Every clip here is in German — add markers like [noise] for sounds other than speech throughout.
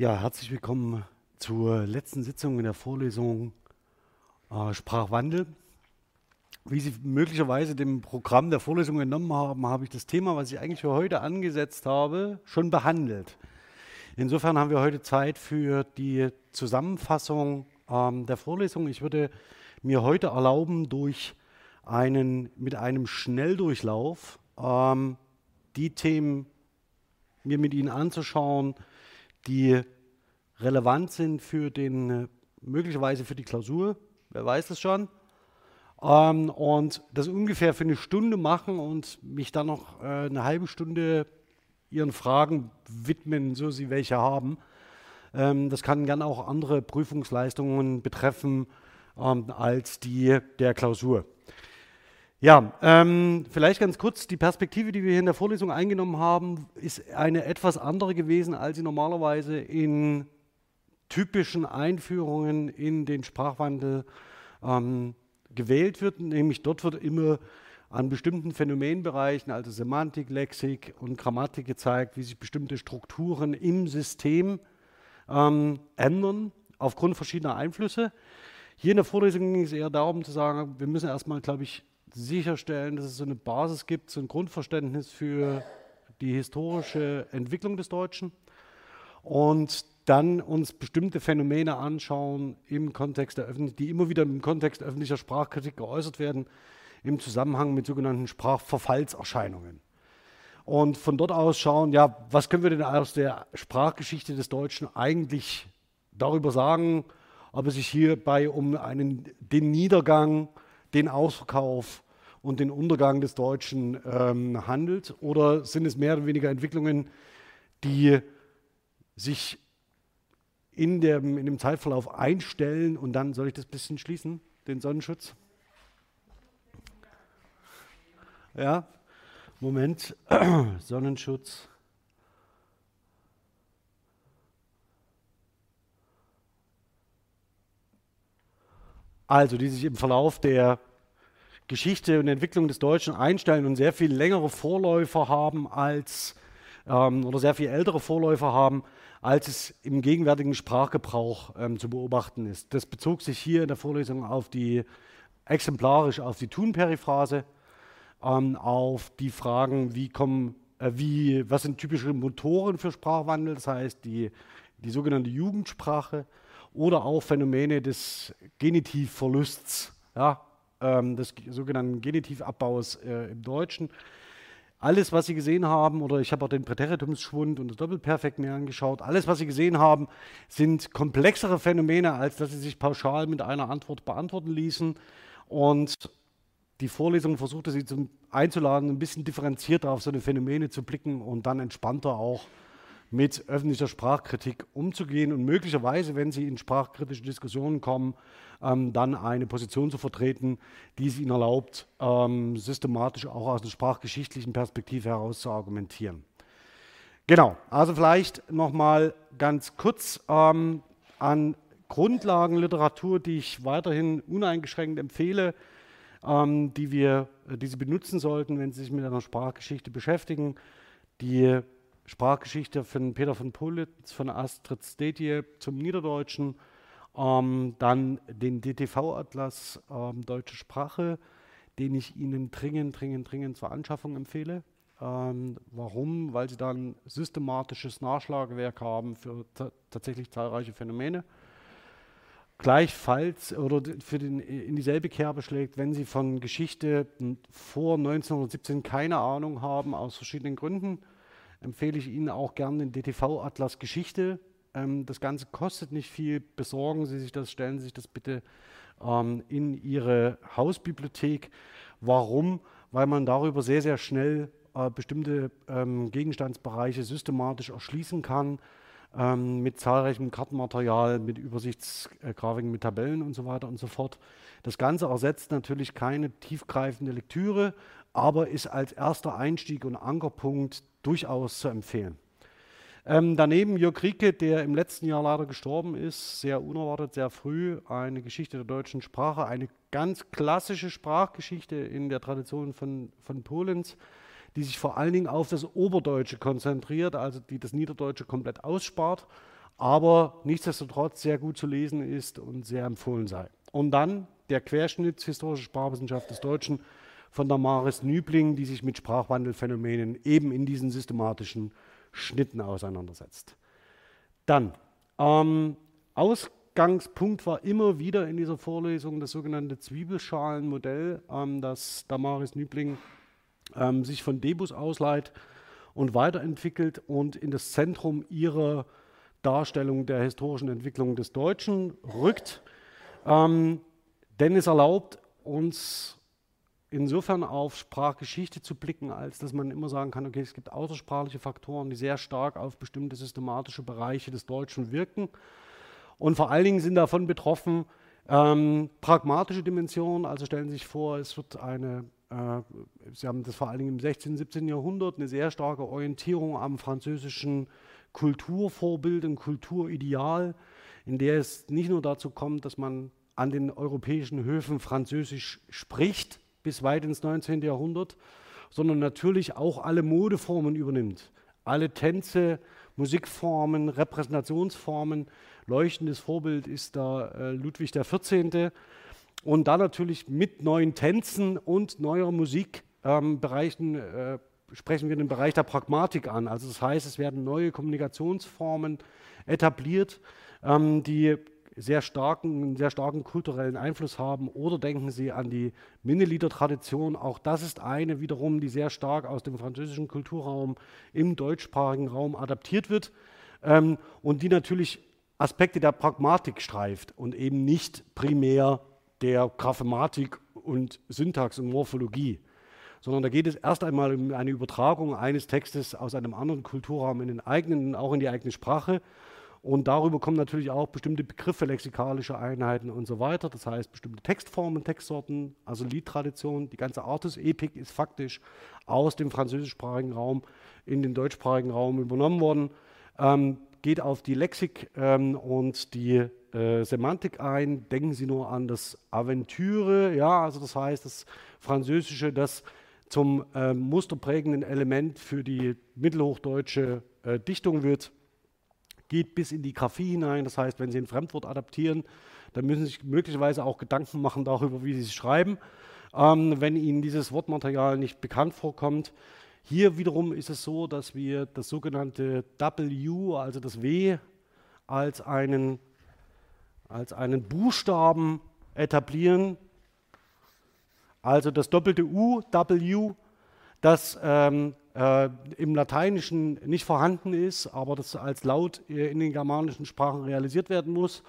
Ja, herzlich willkommen zur letzten Sitzung in der Vorlesung äh, Sprachwandel. Wie Sie möglicherweise dem Programm der Vorlesung entnommen haben, habe ich das Thema, was ich eigentlich für heute angesetzt habe, schon behandelt. Insofern haben wir heute Zeit für die Zusammenfassung ähm, der Vorlesung. Ich würde mir heute erlauben, durch einen, mit einem Schnelldurchlauf ähm, die Themen mir mit Ihnen anzuschauen, die relevant sind für den, äh, möglicherweise für die Klausur, wer weiß es schon. Ähm, und das ungefähr für eine Stunde machen und mich dann noch äh, eine halbe Stunde Ihren Fragen widmen, so Sie welche haben. Ähm, das kann gerne auch andere Prüfungsleistungen betreffen ähm, als die der Klausur. Ja, ähm, vielleicht ganz kurz, die Perspektive, die wir hier in der Vorlesung eingenommen haben, ist eine etwas andere gewesen, als sie normalerweise in typischen Einführungen in den Sprachwandel ähm, gewählt wird. Nämlich dort wird immer an bestimmten Phänomenbereichen, also Semantik, Lexik und Grammatik gezeigt, wie sich bestimmte Strukturen im System ähm, ändern aufgrund verschiedener Einflüsse. Hier in der Vorlesung ging es eher darum zu sagen, wir müssen erstmal, glaube ich, sicherstellen, dass es so eine Basis gibt, so ein Grundverständnis für die historische Entwicklung des Deutschen und dann uns bestimmte Phänomene anschauen im Kontext der Öffentlich die immer wieder im Kontext öffentlicher Sprachkritik geäußert werden, im Zusammenhang mit sogenannten Sprachverfallserscheinungen. Und von dort aus schauen, ja, was können wir denn aus der Sprachgeschichte des Deutschen eigentlich darüber sagen, ob es sich hierbei um einen, den Niedergang den Ausverkauf und den Untergang des Deutschen ähm, handelt? Oder sind es mehr oder weniger Entwicklungen, die sich in dem, in dem Zeitverlauf einstellen und dann, soll ich das bisschen schließen, den Sonnenschutz? Ja, Moment, [clears throat] Sonnenschutz. Also die sich im Verlauf der Geschichte und Entwicklung des Deutschen einstellen und sehr viel längere Vorläufer haben als ähm, oder sehr viel ältere Vorläufer haben, als es im gegenwärtigen Sprachgebrauch ähm, zu beobachten ist. Das bezog sich hier in der Vorlesung auf die exemplarisch auf die Thun-Periphrase, ähm, auf die Fragen, wie kommen, äh, wie, was sind typische Motoren für Sprachwandel, das heißt die, die sogenannte Jugendsprache, oder auch Phänomene des Genitivverlusts, ja, ähm, des sogenannten Genitivabbaus äh, im Deutschen. Alles, was Sie gesehen haben, oder ich habe auch den Präteritumsschwund und das Doppelperfekt mir angeschaut, alles, was Sie gesehen haben, sind komplexere Phänomene, als dass sie sich pauschal mit einer Antwort beantworten ließen. Und die Vorlesung versuchte Sie zum, einzuladen, ein bisschen differenzierter auf so eine Phänomene zu blicken und dann entspannter auch mit öffentlicher Sprachkritik umzugehen und möglicherweise, wenn Sie in sprachkritische Diskussionen kommen, ähm, dann eine Position zu vertreten, die es Ihnen erlaubt, ähm, systematisch auch aus einer sprachgeschichtlichen Perspektive heraus zu argumentieren. Genau, also vielleicht nochmal ganz kurz ähm, an Grundlagenliteratur, die ich weiterhin uneingeschränkt empfehle, ähm, die, wir, die Sie benutzen sollten, wenn Sie sich mit einer Sprachgeschichte beschäftigen. Die Sprachgeschichte von Peter von Pulitz, von Astrid Stedje zum Niederdeutschen, ähm, dann den DTV-Atlas ähm, Deutsche Sprache, den ich Ihnen dringend, dringend, dringend zur Anschaffung empfehle. Ähm, warum? Weil Sie dann systematisches Nachschlagewerk haben für tatsächlich zahlreiche Phänomene. Gleichfalls oder für den, in dieselbe Kerbe schlägt, wenn Sie von Geschichte vor 1917 keine Ahnung haben, aus verschiedenen Gründen, empfehle ich Ihnen auch gerne den DTV-Atlas Geschichte. Ähm, das Ganze kostet nicht viel. Besorgen Sie sich das, stellen Sie sich das bitte ähm, in Ihre Hausbibliothek. Warum? Weil man darüber sehr, sehr schnell äh, bestimmte ähm, Gegenstandsbereiche systematisch erschließen kann. Ähm, mit zahlreichem Kartenmaterial, mit Übersichtsgrafiken, mit Tabellen und so weiter und so fort. Das Ganze ersetzt natürlich keine tiefgreifende Lektüre, aber ist als erster Einstieg und Ankerpunkt durchaus zu empfehlen. Ähm, daneben Jörg Rieke, der im letzten Jahr leider gestorben ist, sehr unerwartet, sehr früh, eine Geschichte der deutschen Sprache, eine ganz klassische Sprachgeschichte in der Tradition von, von Polens, die sich vor allen Dingen auf das Oberdeutsche konzentriert, also die das Niederdeutsche komplett ausspart, aber nichtsdestotrotz sehr gut zu lesen ist und sehr empfohlen sei. Und dann der Querschnitt historische Sprachwissenschaft des Deutschen von Damaris Nübling, die sich mit Sprachwandelphänomenen eben in diesen systematischen Schnitten auseinandersetzt. Dann, ähm, Ausgangspunkt war immer wieder in dieser Vorlesung das sogenannte Zwiebelschalenmodell, ähm, das Damaris Nübling ähm, sich von Debus ausleiht und weiterentwickelt und in das Zentrum ihrer Darstellung der historischen Entwicklung des Deutschen rückt. Ähm, denn es erlaubt uns insofern auf Sprachgeschichte zu blicken, als dass man immer sagen kann, okay, es gibt außersprachliche Faktoren, die sehr stark auf bestimmte systematische Bereiche des Deutschen wirken. Und vor allen Dingen sind davon betroffen ähm, pragmatische Dimensionen. Also stellen Sie sich vor, es wird eine, äh, Sie haben das vor allen Dingen im 16., 17. Jahrhundert, eine sehr starke Orientierung am französischen Kulturvorbild und Kulturideal, in der es nicht nur dazu kommt, dass man an den europäischen Höfen Französisch spricht, bis weit ins 19. Jahrhundert, sondern natürlich auch alle Modeformen übernimmt. Alle Tänze, Musikformen, Repräsentationsformen. Leuchtendes Vorbild ist da äh, Ludwig XIV. Und dann natürlich mit neuen Tänzen und neuer Musik ähm, äh, sprechen wir den Bereich der Pragmatik an. Also das heißt, es werden neue Kommunikationsformen etabliert, ähm, die sehr starken, sehr starken kulturellen Einfluss haben. Oder denken Sie an die Minnelieder-Tradition. Auch das ist eine wiederum, die sehr stark aus dem französischen Kulturraum im deutschsprachigen Raum adaptiert wird ähm, und die natürlich Aspekte der Pragmatik streift und eben nicht primär der Graphematik und Syntax und Morphologie sondern da geht es erst einmal um eine Übertragung eines Textes aus einem anderen Kulturraum in den eigenen, auch in die eigene Sprache und darüber kommen natürlich auch bestimmte Begriffe, lexikalische Einheiten und so weiter. Das heißt, bestimmte Textformen, Textsorten, also Liedtradition. Die ganze Artus-Epik ist faktisch aus dem französischsprachigen Raum in den deutschsprachigen Raum übernommen worden. Ähm, geht auf die Lexik ähm, und die äh, Semantik ein. Denken Sie nur an das Aventüre, ja, also das heißt, das Französische, das zum äh, musterprägenden Element für die mittelhochdeutsche äh, Dichtung wird geht bis in die Graphie hinein. Das heißt, wenn Sie ein Fremdwort adaptieren, dann müssen Sie sich möglicherweise auch Gedanken machen darüber, wie Sie es schreiben, ähm, wenn Ihnen dieses Wortmaterial nicht bekannt vorkommt. Hier wiederum ist es so, dass wir das sogenannte W, also das W, als einen, als einen Buchstaben etablieren. Also das doppelte U, W, das ähm, äh, im Lateinischen nicht vorhanden ist, aber das als Laut in den germanischen Sprachen realisiert werden muss.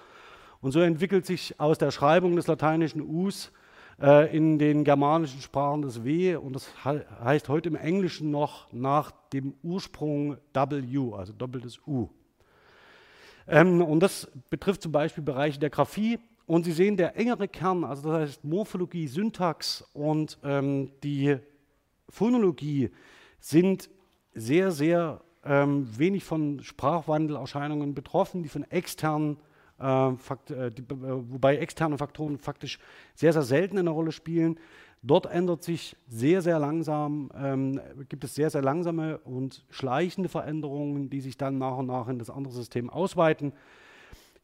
Und so entwickelt sich aus der Schreibung des lateinischen Us äh, in den germanischen Sprachen das W und das heißt heute im Englischen noch nach dem Ursprung W, also doppeltes U. Ähm, und das betrifft zum Beispiel Bereiche der Graphie. Und Sie sehen, der engere Kern, also das heißt Morphologie, Syntax und ähm, die Phonologie, sind sehr, sehr ähm, wenig von Sprachwandelerscheinungen betroffen, die von externen, äh, Fakt, äh, die, äh, wobei externe Faktoren faktisch sehr, sehr selten eine Rolle spielen. Dort ändert sich sehr, sehr langsam, ähm, gibt es sehr, sehr langsame und schleichende Veränderungen, die sich dann nach und nach in das andere System ausweiten.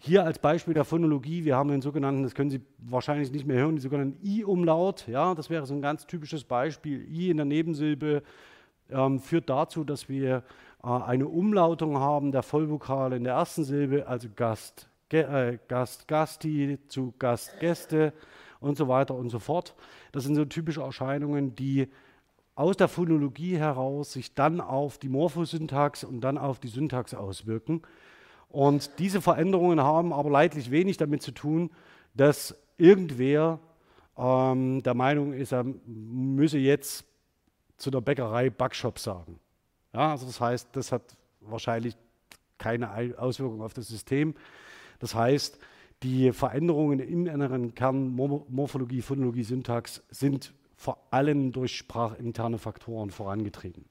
Hier als Beispiel der Phonologie, wir haben den sogenannten, das können Sie wahrscheinlich nicht mehr hören, die sogenannten I-Umlaut. Ja, das wäre so ein ganz typisches Beispiel. I in der Nebensilbe ähm, führt dazu, dass wir äh, eine Umlautung haben der Vollvokale in der ersten Silbe, also Gast, Ge äh, Gast, Gasti zu Gast, Gäste und so weiter und so fort. Das sind so typische Erscheinungen, die aus der Phonologie heraus sich dann auf die Morphosyntax und dann auf die Syntax auswirken. Und diese Veränderungen haben aber leidlich wenig damit zu tun, dass irgendwer ähm, der Meinung ist, er müsse jetzt zu der Bäckerei Backshop sagen. Ja, also das heißt, das hat wahrscheinlich keine Auswirkung auf das System. Das heißt, die Veränderungen im inneren Kern Morphologie, Phonologie, Syntax sind vor allem durch sprachinterne Faktoren vorangetrieben.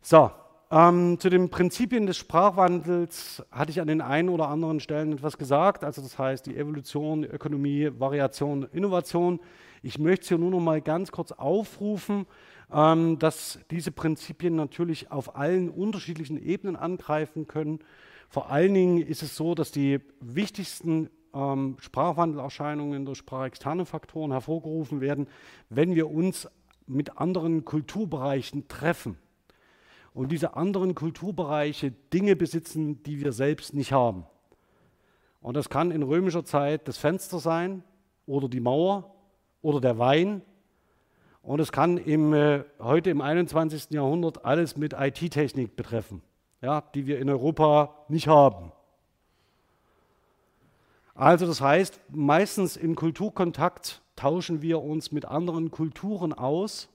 So, ähm, zu den Prinzipien des Sprachwandels hatte ich an den einen oder anderen Stellen etwas gesagt. Also das heißt die Evolution, Ökonomie, Variation, Innovation. Ich möchte hier nur noch mal ganz kurz aufrufen. ähm, dass diese Prinzipien natürlich auf allen unterschiedlichen Ebenen angreifen können. Vor allen Dingen ist es so, dass die wichtigsten ähm, Sprachwandelerscheinungen durch sprachexterne Faktoren hervorgerufen werden, wenn wir uns mit anderen Kulturbereichen treffen und diese anderen Kulturbereiche Dinge besitzen, die wir selbst nicht haben. Und das kann in römischer Zeit das Fenster sein oder die Mauer oder der Wein. Und es kann im, äh, heute im 21. Jahrhundert alles mit IT-Technik betreffen, ja, die wir in Europa nicht haben. Also das heißt, meistens im Kulturkontakt tauschen wir uns mit anderen Kulturen aus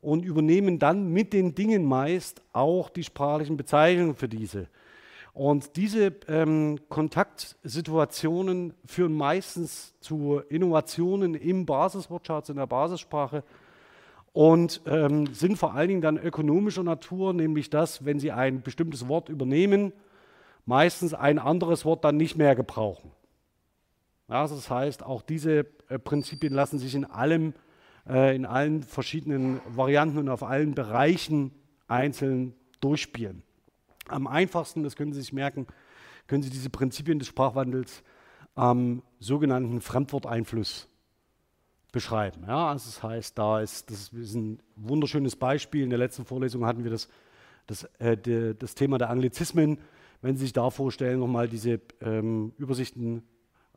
und übernehmen dann mit den Dingen meist auch die sprachlichen Bezeichnungen für diese. Und diese ähm, Kontaktsituationen führen meistens zu Innovationen im Basiswortschatz, in der Basissprache und ähm, sind vor allen Dingen dann ökonomischer Natur, nämlich dass, wenn Sie ein bestimmtes Wort übernehmen, meistens ein anderes Wort dann nicht mehr gebrauchen. Ja, das heißt, auch diese äh, Prinzipien lassen sich in allem äh, in allen verschiedenen Varianten und auf allen Bereichen einzeln durchspielen. Am einfachsten, das können Sie sich merken, können Sie diese Prinzipien des Sprachwandels am sogenannten Fremdworteinfluss beschreiben. Ja, also das heißt, da ist, das ist ein wunderschönes Beispiel. In der letzten Vorlesung hatten wir das, das, äh, de, das Thema der Anglizismen. Wenn Sie sich da vorstellen, nochmal diese ähm, Übersichten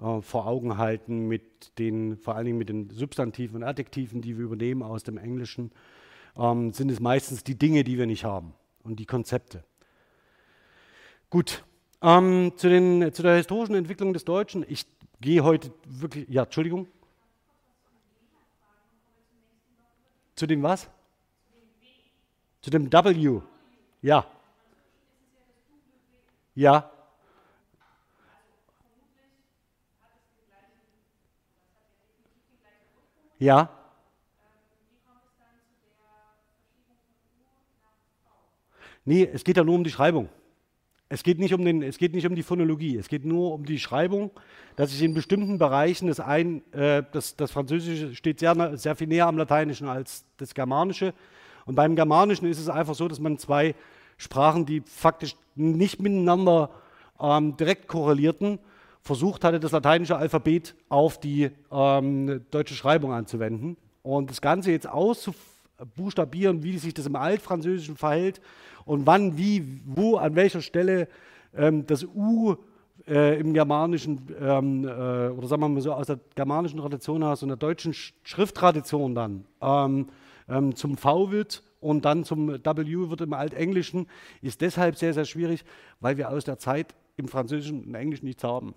äh, vor Augen halten mit den, vor allen Dingen mit den Substantiven und Adjektiven, die wir übernehmen aus dem Englischen, ähm, sind es meistens die Dinge, die wir nicht haben und die Konzepte. Gut, ähm, zu, den, zu der historischen Entwicklung des Deutschen. Ich gehe heute wirklich, ja, Entschuldigung. Zu dem was? Zu dem W. Ja. Ja. Ja. Nee, es geht ja nur um die Schreibung. Es geht, nicht um den, es geht nicht um die Phonologie, es geht nur um die Schreibung, dass ich in bestimmten Bereichen das, ein, äh, das, das Französische steht sehr, sehr viel näher am Lateinischen als das Germanische. Und beim Germanischen ist es einfach so, dass man zwei Sprachen, die faktisch nicht miteinander ähm, direkt korrelierten, versucht hatte, das lateinische Alphabet auf die ähm, deutsche Schreibung anzuwenden. Und das Ganze jetzt auszubuchstabieren, wie sich das im Altfranzösischen verhält und wann, wie, wo, an welcher Stelle ähm, das U äh, im Germanischen ähm, äh, oder sagen wir mal so aus der germanischen Tradition aus und der deutschen Sch Schrifttradition dann ähm, ähm, zum V wird und dann zum W wird im Altenglischen, ist deshalb sehr, sehr schwierig, weil wir aus der Zeit im Französischen und Englischen nichts haben.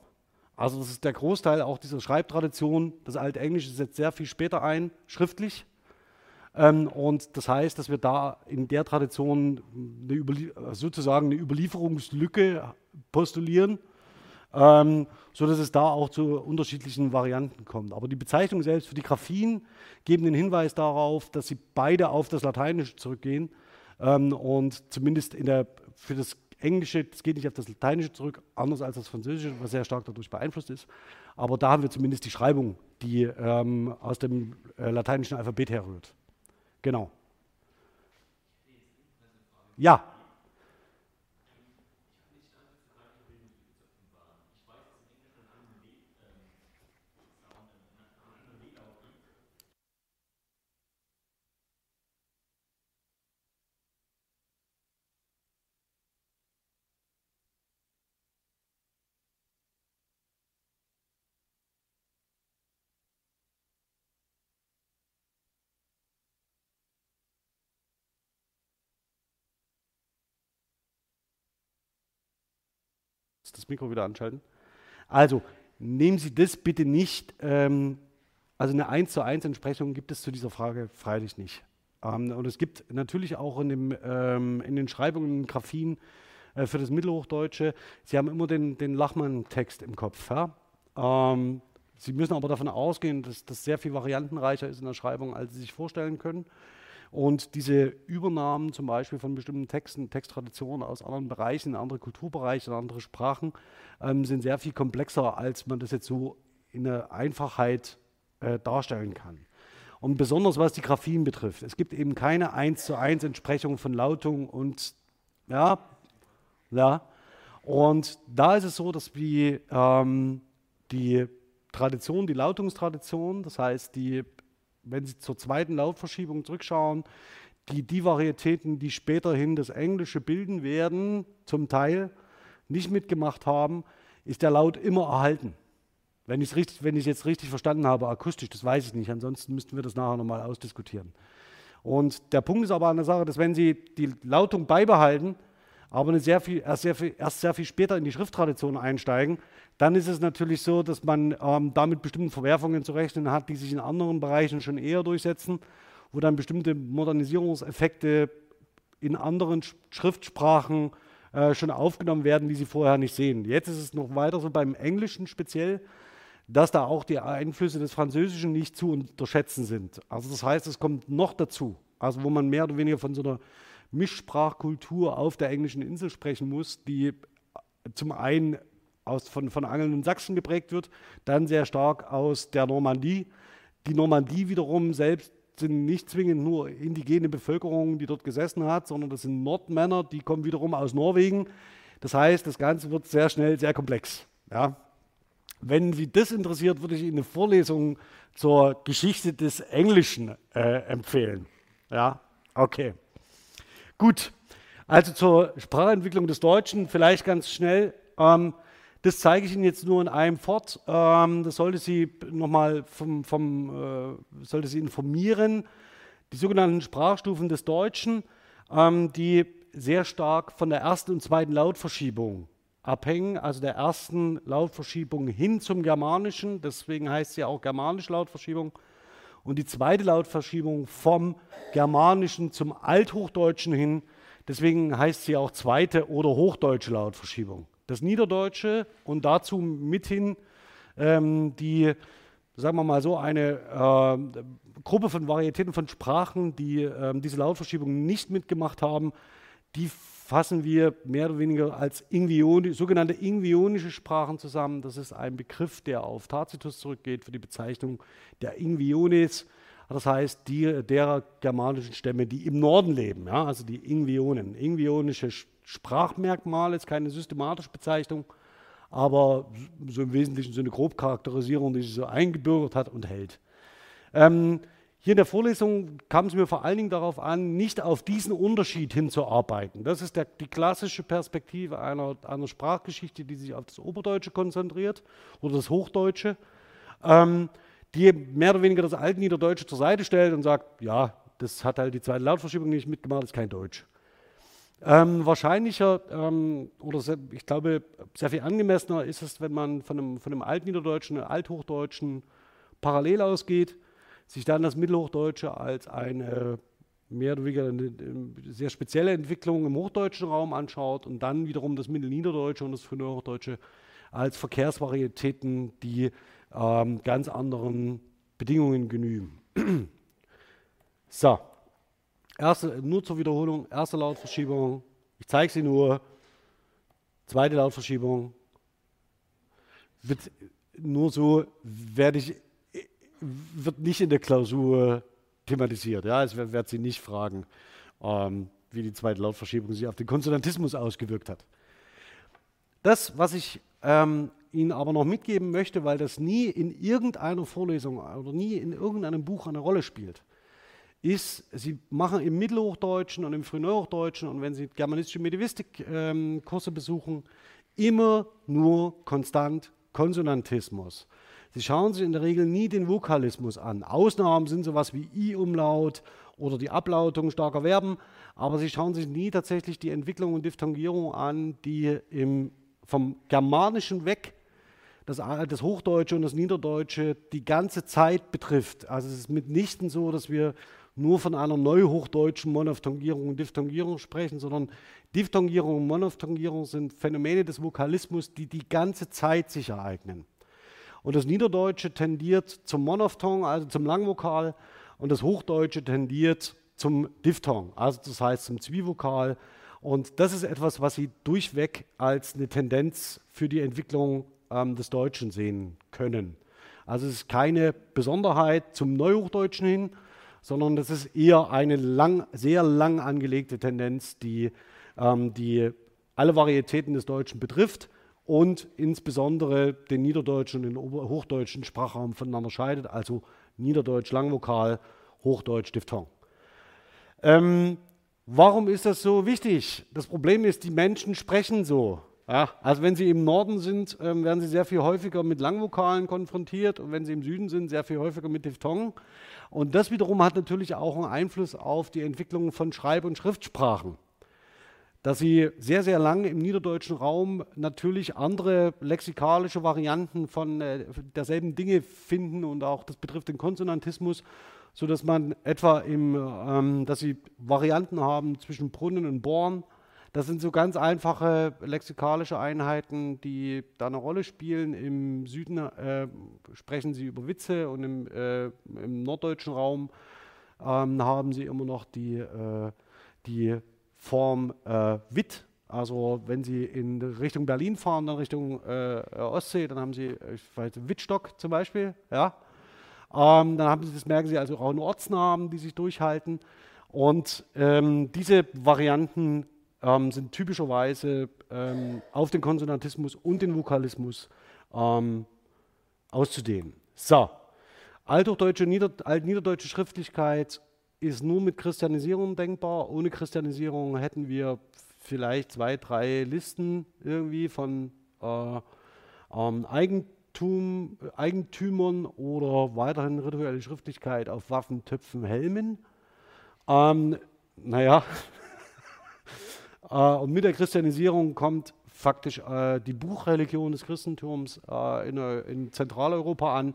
Also das ist der Großteil auch dieser Schreibtradition. Das Altenglische setzt sehr viel später ein, schriftlich. Ähm, und das heißt, dass wir da in der Tradition eine sozusagen eine Überlieferungslücke postulieren, ähm, sodass es da auch zu unterschiedlichen Varianten kommt. Aber die Bezeichnungen selbst für die Graphien geben den Hinweis darauf, dass sie beide auf das Lateinische zurückgehen ähm, und zumindest in der, für das Englische, das geht nicht auf das Lateinische zurück, anders als das Französische, was sehr stark dadurch beeinflusst ist. Aber da haben wir zumindest die Schreibung, die ähm, aus dem äh, lateinischen Alphabet herrührt. Genau. Ja. Das Mikro wieder anschalten. Also, nehmen Sie das bitte nicht, ähm, also eine 1 zu 1 Entsprechung gibt es zu dieser Frage freilich nicht. Ähm, und es gibt natürlich auch in, dem, ähm, in den Schreibungen, in Graphien äh, für das Mittelhochdeutsche, Sie haben immer den, den Lachmann-Text im Kopf. Ja? Ähm, Sie müssen aber davon ausgehen, dass das sehr viel variantenreicher ist in der Schreibung, als Sie sich vorstellen können. Und diese Übernahmen zum Beispiel von bestimmten Texten, Texttraditionen aus anderen Bereichen, in andere Kulturbereiche, in andere Sprachen, ähm, sind sehr viel komplexer, als man das jetzt so in der Einfachheit äh, darstellen kann. und besonders was die Graphien betrifft. Es gibt eben keine 1 zu 1 Entsprechung von Lautung und ja, ja. Und da ist es so, dass wir ähm, die Tradition, die Lautungstradition, das heißt, die, wenn Sie zur zweiten Lautverschiebung zurückschauen, die, die Varietäten, die späterhin das Englische bilden werden, zum Teil nicht mitgemacht haben, ist der Laut immer erhalten. Wenn ich es jetzt richtig verstanden habe, akustisch, das weiß ich nicht. Ansonsten müssten wir das nachher nochmal ausdiskutieren. Und der Punkt ist aber an der Sache, dass wenn Sie die Lautung beibehalten, aber sehr viel, erst, sehr viel, erst sehr viel später in die Schrifttradition einsteigen, dann ist es natürlich so, dass man ähm, damit bestimmten Verwerfungen zu rechnen hat, die sich in anderen Bereichen schon eher durchsetzen, wo dann bestimmte Modernisierungseffekte in anderen Schriftsprachen äh, schon aufgenommen werden, die sie vorher nicht sehen. Jetzt ist es noch weiter so beim Englischen speziell, dass da auch die Einflüsse des Französischen nicht zu unterschätzen sind. Also das heißt, es kommt noch dazu, also wo man mehr oder weniger von so einer Mischsprachkultur auf der englischen Insel sprechen muss, die zum einen aus, von, von Angeln und Sachsen geprägt wird, dann sehr stark aus der Normandie. Die Normandie wiederum selbst sind nicht zwingend nur indigene Bevölkerung, die dort gesessen hat, sondern das sind Nordmänner, die kommen wiederum aus Norwegen. Das heißt, das Ganze wird sehr schnell sehr komplex. Ja. Wenn Sie das interessiert, würde ich Ihnen eine Vorlesung zur Geschichte des Englischen äh, empfehlen. Ja, okay. Gut. Also zur Sprachentwicklung des Deutschen vielleicht ganz schnell. Ähm, das zeige ich Ihnen jetzt nur in einem fort. Ähm, das sollte Sie nochmal vom, vom äh, sollte Sie informieren. Die sogenannten Sprachstufen des Deutschen, ähm, die sehr stark von der ersten und zweiten Lautverschiebung abhängen, also der ersten Lautverschiebung hin zum Germanischen, deswegen heißt sie auch germanische Lautverschiebung, und die zweite Lautverschiebung vom Germanischen zum Althochdeutschen hin, deswegen heißt sie auch zweite oder hochdeutsche Lautverschiebung. Das Niederdeutsche und dazu mithin ähm, die, sagen wir mal so, eine äh, Gruppe von Varietäten von Sprachen, die äh, diese Lautverschiebung nicht mitgemacht haben, die fassen wir mehr oder weniger als Ingvioni, sogenannte ingvionische Sprachen zusammen. Das ist ein Begriff, der auf Tacitus zurückgeht für die Bezeichnung der Ingviones. Das heißt, die, derer germanischen Stämme, die im Norden leben, ja, also die Ingvionen. Ingvionische Sprachmerkmal, ist keine systematische Bezeichnung, aber so im Wesentlichen so eine Grobcharakterisierung, die sich so eingebürgert hat und hält. Ähm, hier in der Vorlesung kam es mir vor allen Dingen darauf an, nicht auf diesen Unterschied hinzuarbeiten. Das ist der, die klassische Perspektive einer, einer Sprachgeschichte, die sich auf das Oberdeutsche konzentriert oder das Hochdeutsche, ähm, die mehr oder weniger das Altniederdeutsche zur Seite stellt und sagt, ja, das hat halt die zweite Lautverschiebung nicht mitgemacht, das ist kein Deutsch. Ähm, wahrscheinlicher ähm, oder sehr, ich glaube sehr viel angemessener ist es, wenn man von einem, von einem Altniederdeutschen, Althochdeutschen parallel ausgeht, sich dann das Mittelhochdeutsche als eine mehr oder weniger eine, eine sehr spezielle Entwicklung im hochdeutschen Raum anschaut und dann wiederum das Mittelniederdeutsche und das Frühhochdeutsche als Verkehrsvarietäten, die ähm, ganz anderen Bedingungen genügen. [clears throat] so. Erste, nur zur Wiederholung, erste Lautverschiebung. Ich zeige sie nur. Zweite Lautverschiebung. Wird nur so, werde ich, wird nicht in der Klausur thematisiert. Ja, es wird sie nicht fragen, ähm, wie die zweite Lautverschiebung sich auf den Konsonantismus ausgewirkt hat. Das, was ich ähm, Ihnen aber noch mitgeben möchte, weil das nie in irgendeiner Vorlesung oder nie in irgendeinem Buch eine Rolle spielt, ist, sie machen im Mittelhochdeutschen und im Frühneuhochdeutschen und wenn sie germanistische Medievistik-Kurse ähm, besuchen, immer nur konstant Konsonantismus. Sie schauen sich in der Regel nie den Vokalismus an. Ausnahmen sind sowas wie I-Umlaut oder die Ablautung starker Verben, aber sie schauen sich nie tatsächlich die Entwicklung und Diphthongierung an, die im, vom Germanischen weg das, das Hochdeutsche und das Niederdeutsche die ganze Zeit betrifft. Also es ist mitnichten so, dass wir nur von einer neuhochdeutschen Monophthongierung und Diphthongierung sprechen, sondern Diphthongierung und Monophthongierung sind Phänomene des Vokalismus, die die ganze Zeit sich ereignen. Und das Niederdeutsche tendiert zum Monophthong, also zum Langvokal, und das Hochdeutsche tendiert zum Diphthong, also das heißt zum Zwievokal. Und das ist etwas, was Sie durchweg als eine Tendenz für die Entwicklung ähm, des Deutschen sehen können. Also es ist keine Besonderheit zum Neuhochdeutschen hin, sondern das ist eher eine lang, sehr lang angelegte Tendenz, die, ähm, die alle Varietäten des Deutschen betrifft und insbesondere den niederdeutschen und den hochdeutschen Sprachraum voneinander scheidet, also Niederdeutsch Langvokal, Hochdeutsch Diphthong. Ähm, warum ist das so wichtig? Das Problem ist, die Menschen sprechen so. Ja, also wenn sie im Norden sind, ähm, werden sie sehr viel häufiger mit Langvokalen konfrontiert und wenn sie im Süden sind, sehr viel häufiger mit Diphthongen. Und das wiederum hat natürlich auch einen Einfluss auf die Entwicklung von Schreib- und Schriftsprachen. Dass sie sehr, sehr lange im niederdeutschen Raum natürlich andere lexikalische Varianten von äh, derselben Dinge finden und auch das betrifft den Konsonantismus, sodass man etwa im, ähm, dass sie Varianten haben zwischen Brunnen und Born das sind so ganz einfache lexikalische Einheiten, die da eine Rolle spielen. Im Süden äh, sprechen sie über Witze und im, äh, im norddeutschen Raum ähm, haben sie immer noch die, äh, die Form äh, Witt. Also wenn Sie in Richtung Berlin fahren, dann Richtung äh, Ostsee, dann haben Sie ich weiß, Wittstock zum Beispiel. Ja? Ähm, dann haben Sie, das merken Sie also auch in Ortsnamen, die sich durchhalten. Und ähm, diese Varianten ähm, sind typischerweise ähm, auf den Konsonantismus und den Vokalismus ähm, auszudehnen. So, althochdeutsche, Nieder altniederdeutsche Schriftlichkeit ist nur mit Christianisierung denkbar. Ohne Christianisierung hätten wir vielleicht zwei, drei Listen irgendwie von äh, ähm, Eigentum, Eigentümern oder weiterhin rituelle Schriftlichkeit auf Waffen, Töpfen, Helmen. Ähm, naja, [laughs] Äh, und mit der Christianisierung kommt faktisch äh, die Buchreligion des Christentums äh, in, in, Zentraleuropa an.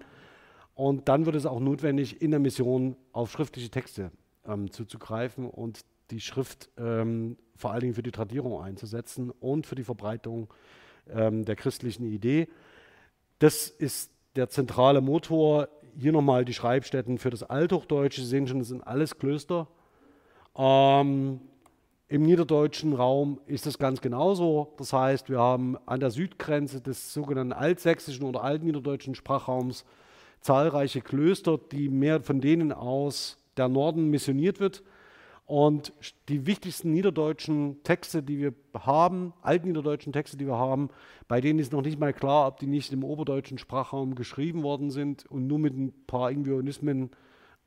Und dann wird es auch notwendig, in der Mission auf schriftliche Texte ähm, zuzugreifen und die Schrift ähm, vor allen Dingen für die Tradierung einzusetzen und für die Verbreitung ähm, der christlichen Idee. Das ist der zentrale Motor. Hier nochmal die Schreibstätten für das Althochdeutsche. Sie sehen schon, das sind alles Klöster. Ähm, im niederdeutschen Raum ist das ganz genauso. Das heißt, wir haben an der Südgrenze des sogenannten altsächsischen oder altniederdeutschen Sprachraums zahlreiche Klöster, die mehr von denen aus der Norden missioniert wird. Und die wichtigsten niederdeutschen Texte, die wir haben, altniederdeutschen Texte, die wir haben, bei denen ist noch nicht mal klar, ob die nicht im oberdeutschen Sprachraum geschrieben worden sind und nur mit ein paar Ingvionismen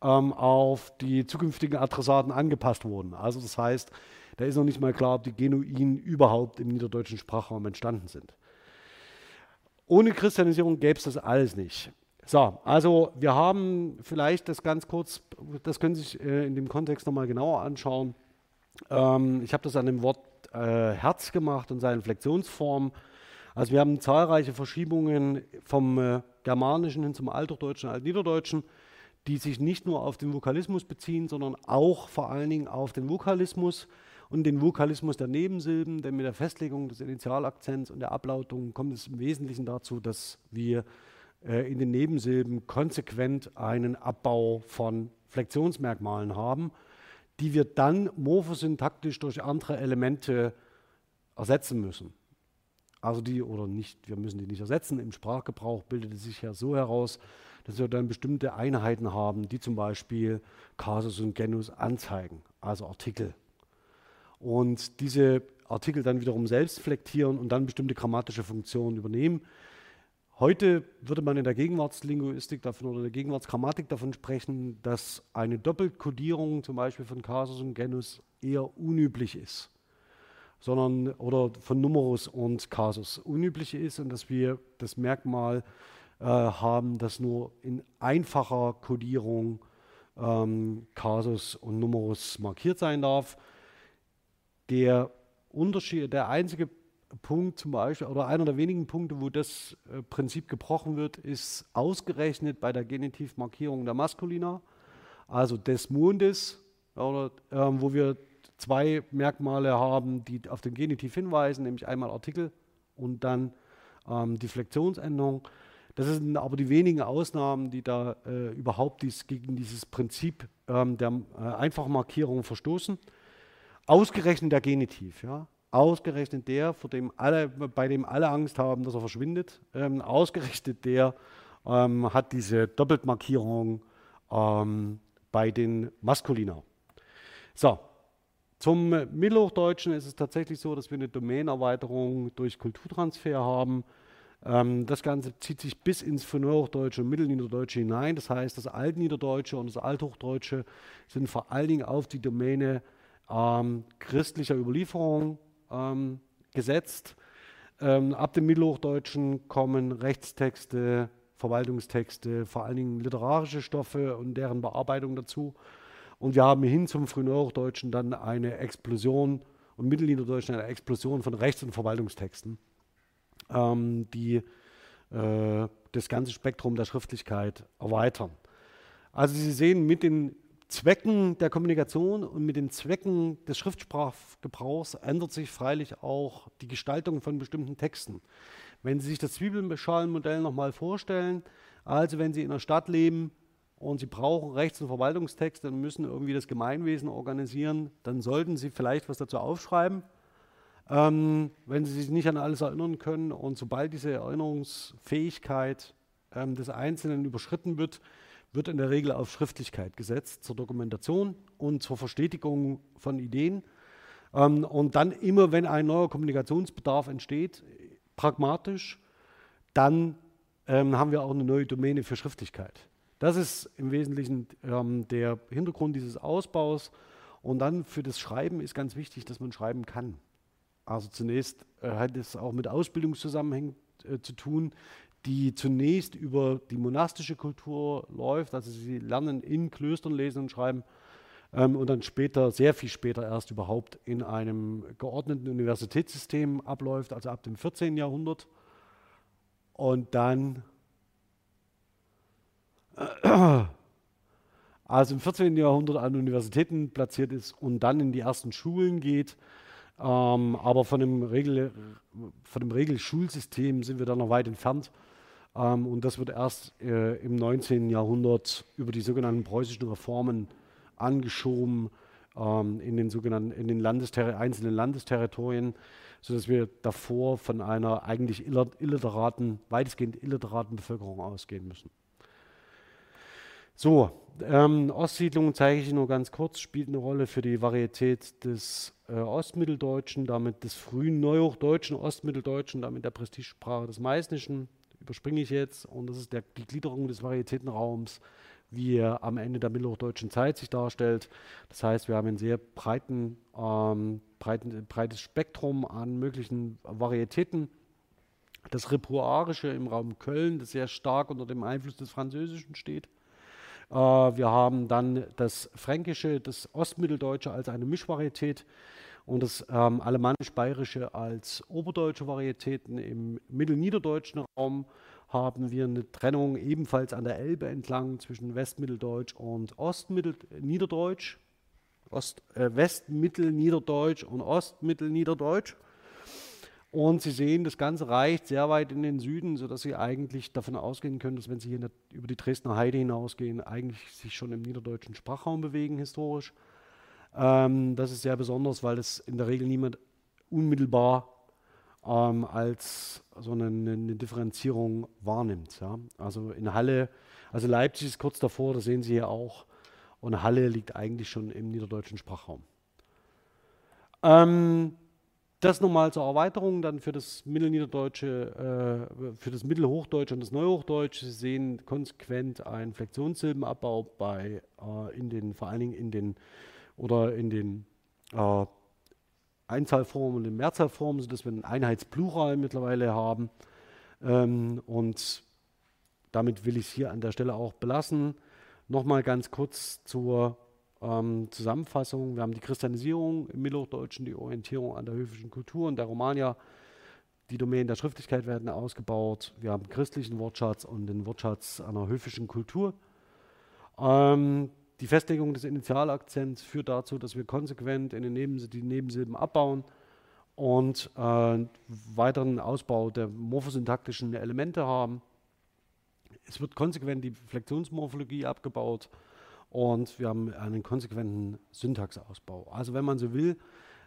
ähm, auf die zukünftigen Adressaten angepasst wurden. Also das heißt, da ist noch nicht mal klar, ob die Genuinen überhaupt im niederdeutschen Sprachraum entstanden sind. Ohne Christianisierung gäbe es das alles nicht. So, also wir haben vielleicht das ganz kurz, das können Sie sich äh, in dem Kontext nochmal genauer anschauen. Ähm, ich habe das an dem Wort äh, Herz gemacht und seinen Flexionsformen. Also wir haben zahlreiche Verschiebungen vom äh, Germanischen hin zum Althochdeutschen, Altniederdeutschen, die sich nicht nur auf den Vokalismus beziehen, sondern auch vor allen Dingen auf den Vokalismus und den Vokalismus der Nebensilben, denn mit der Festlegung des Initialakzents und der Ablautung kommt es im Wesentlichen dazu, dass wir in den Nebensilben konsequent einen Abbau von Flexionsmerkmalen haben, die wir dann morphosyntaktisch durch andere Elemente ersetzen müssen. Also die oder nicht, wir müssen die nicht ersetzen. Im Sprachgebrauch bildet es sich ja so heraus, dass wir dann bestimmte Einheiten haben, die zum Beispiel Kasus und Genus anzeigen, also Artikel und diese Artikel dann wiederum selbst flektieren und dann bestimmte grammatische Funktionen übernehmen. Heute würde man in der Gegenwartslinguistik davon oder der Gegenwartsgrammatik davon sprechen, dass eine Doppelkodierung zum Beispiel von Kasus und Genus eher unüblich ist, sondern oder von Numerus und Kasus unüblich ist und dass wir das Merkmal äh, haben, dass nur in einfacher Kodierung ähm, Kasus und Numerus markiert sein darf. Der Unterschied, der einzige Punkt zum Beispiel, oder einer der wenigen Punkte, wo das äh, Prinzip gebrochen wird, ist ausgerechnet bei der Genitivmarkierung der Maskulina, also des Mondes, oder, äh, wo wir zwei Merkmale haben, die auf den Genitiv hinweisen, nämlich einmal Artikel und dann ähm, die Flexionsänderung. Das sind aber die wenigen Ausnahmen, die da äh, überhaupt dies, gegen dieses Prinzip ähm, der äh, Einfachmarkierung verstoßen. Ausgerechnet der Genitiv, ja. Ausgerechnet der, vor dem alle, bei dem alle Angst haben, dass er verschwindet. Ähm, ausgerechnet der, ähm, hat diese Doppeltmarkierung ähm, bei den Maskulina. So, zum Mittelhochdeutschen ist es tatsächlich so, dass wir eine Domänenerweiterung durch Kulturtransfer haben. Ähm, das Ganze zieht sich bis ins Frühhochdeutsche und Mittelniederdeutsche hinein. Das heißt, das Altniederdeutsche und das Althochdeutsche sind vor allen Dingen auf die Domäne ähm, christlicher Überlieferung ähm, gesetzt. Ähm, ab dem Mittelhochdeutschen kommen Rechtstexte, Verwaltungstexte, vor allen Dingen literarische Stoffe und deren Bearbeitung dazu. Und wir haben hin zum Frühneuhochdeutschen dann eine Explosion und Mittelniederdeutschen eine Explosion von Rechts- und Verwaltungstexten, ähm, die äh, das ganze Spektrum der Schriftlichkeit erweitern. Also Sie sehen, mit den Zwecken der Kommunikation und mit den Zwecken des Schriftsprachgebrauchs ändert sich freilich auch die Gestaltung von bestimmten Texten. Wenn Sie sich das Zwiebelnschalenmodell nochmal vorstellen, also wenn Sie in einer Stadt leben und Sie brauchen Rechts- und Verwaltungstexte und müssen irgendwie das Gemeinwesen organisieren, dann sollten Sie vielleicht was dazu aufschreiben. Ähm, wenn Sie sich nicht an alles erinnern können und sobald diese Erinnerungsfähigkeit ähm, des Einzelnen überschritten wird, wird in der Regel auf Schriftlichkeit gesetzt zur Dokumentation und zur Verstetigung von Ideen. Ähm, und dann immer, wenn ein neuer Kommunikationsbedarf entsteht, pragmatisch, dann ähm, haben wir auch eine neue Domäne für Schriftlichkeit. Das ist im Wesentlichen ähm, der Hintergrund dieses Ausbaus. Und dann für das Schreiben ist ganz wichtig, dass man schreiben kann. Also zunächst äh, hat es auch mit Ausbildungszusammenhängen äh, zu tun die zunächst über die monastische Kultur läuft. Also sie lernen in Klöstern lesen und schreiben ähm, und dann später, sehr viel später erst überhaupt in einem geordneten Universitätssystem abläuft, also ab dem 14. Jahrhundert. Und dann, [clears throat] also im 14. Jahrhundert an Universitäten platziert ist und dann in die ersten Schulen geht. Ähm, aber von dem, Regel, von dem Regelschulsystem sind wir da noch weit entfernt. Ähm, und das wird erst äh, im 19. Jahrhundert über die sogenannten preußischen Reformen angeschoben ähm, in den sogenannten in den Landesterri einzelnen Landesterritorien, sodass wir davor von einer eigentlich illiteraten, weitestgehend illiteraten Bevölkerung ausgehen müssen. So, ähm, Ostsiedlung zeige ich Ihnen nur ganz kurz, spielt eine Rolle für die Varietät des äh, Ostmitteldeutschen, damit des frühen Neuhochdeutschen, Ostmitteldeutschen, damit der Prestigesprache des Meißnischen überspringe ich jetzt und das ist der, die Gliederung des Varietätenraums, wie er am Ende der mittelhochdeutschen Zeit sich darstellt. Das heißt, wir haben ein sehr breiten, ähm, breiten, breites Spektrum an möglichen Varietäten. Das Repuarische im Raum Köln, das sehr stark unter dem Einfluss des Französischen steht. Äh, wir haben dann das Fränkische, das Ostmitteldeutsche als eine Mischvarietät und das ähm, Alemannisch-Bayerische als oberdeutsche Varietäten. Im mittelniederdeutschen Raum haben wir eine Trennung ebenfalls an der Elbe entlang zwischen Westmitteldeutsch und Ostmittelniederdeutsch. Ost, äh, Westmittelniederdeutsch und Ostmittelniederdeutsch. Und Sie sehen, das Ganze reicht sehr weit in den Süden, sodass Sie eigentlich davon ausgehen können, dass wenn Sie hier über die Dresdner Heide hinausgehen, eigentlich sich schon im niederdeutschen Sprachraum bewegen, historisch. Ähm, das ist sehr besonders, weil es in der Regel niemand unmittelbar ähm, als so eine, eine, Differenzierung wahrnimmt. Ja? Also in Halle, also Leipzig ist kurz davor, das sehen Sie hier auch, und Halle liegt eigentlich schon im niederdeutschen Sprachraum. Ähm, das nochmal zur Erweiterung, dann für das Mittelniederdeutsche, äh, für das Mittelhochdeutsche und das Neuhochdeutsche. Sie sehen konsequent einen Flexionssilbenabbau bei, äh, in den, vor allen Dingen in den oder in den äh, Einzahlformen und in Mehrzahlformen, sodass wir einen Einheitsplural mittlerweile haben. Ähm, und damit will ich es hier an der Stelle auch belassen. Nochmal ganz kurz zur ähm, Zusammenfassung. Wir haben die Christianisierung im Mittelhochdeutschen, die Orientierung an der höfischen Kultur und der Romania. Die Domänen der Schriftlichkeit werden ausgebaut. Wir haben christlichen Wortschatz und den Wortschatz einer höfischen Kultur. Ähm, die Festlegung des Initialakzents führt dazu, dass wir konsequent in den Nebensilben, die Nebensilben abbauen und äh, weiteren Ausbau der morphosyntaktischen Elemente haben. Es wird konsequent die Flexionsmorphologie abgebaut und wir haben einen konsequenten Syntaxausbau. Also wenn man so will,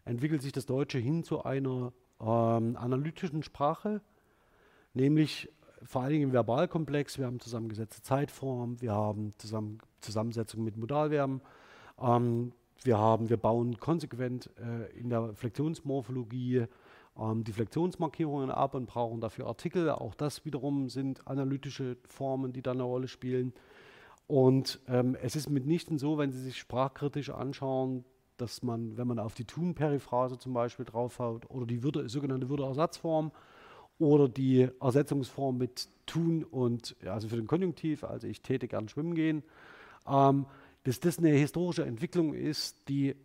entwickelt sich das Deutsche hin zu einer ähm, analytischen Sprache, nämlich vor allen Dingen im Verbalkomplex. Wir haben zusammengesetzte Zeitform, wir haben zusammen, Zusammensetzung mit Modalverben. Ähm, wir, haben, wir bauen konsequent äh, in der Flexionsmorphologie ähm, die Flexionsmarkierungen ab und brauchen dafür Artikel. Auch das wiederum sind analytische Formen, die da eine Rolle spielen. Und ähm, es ist mitnichten so, wenn Sie sich sprachkritisch anschauen, dass man, wenn man auf die Tun-Periphrase zum Beispiel draufhaut oder die Würde, sogenannte Würde-Ersatzform oder die Ersetzungsform mit tun und, also für den Konjunktiv, also ich täte gern schwimmen gehen, ähm, dass das eine historische Entwicklung ist, die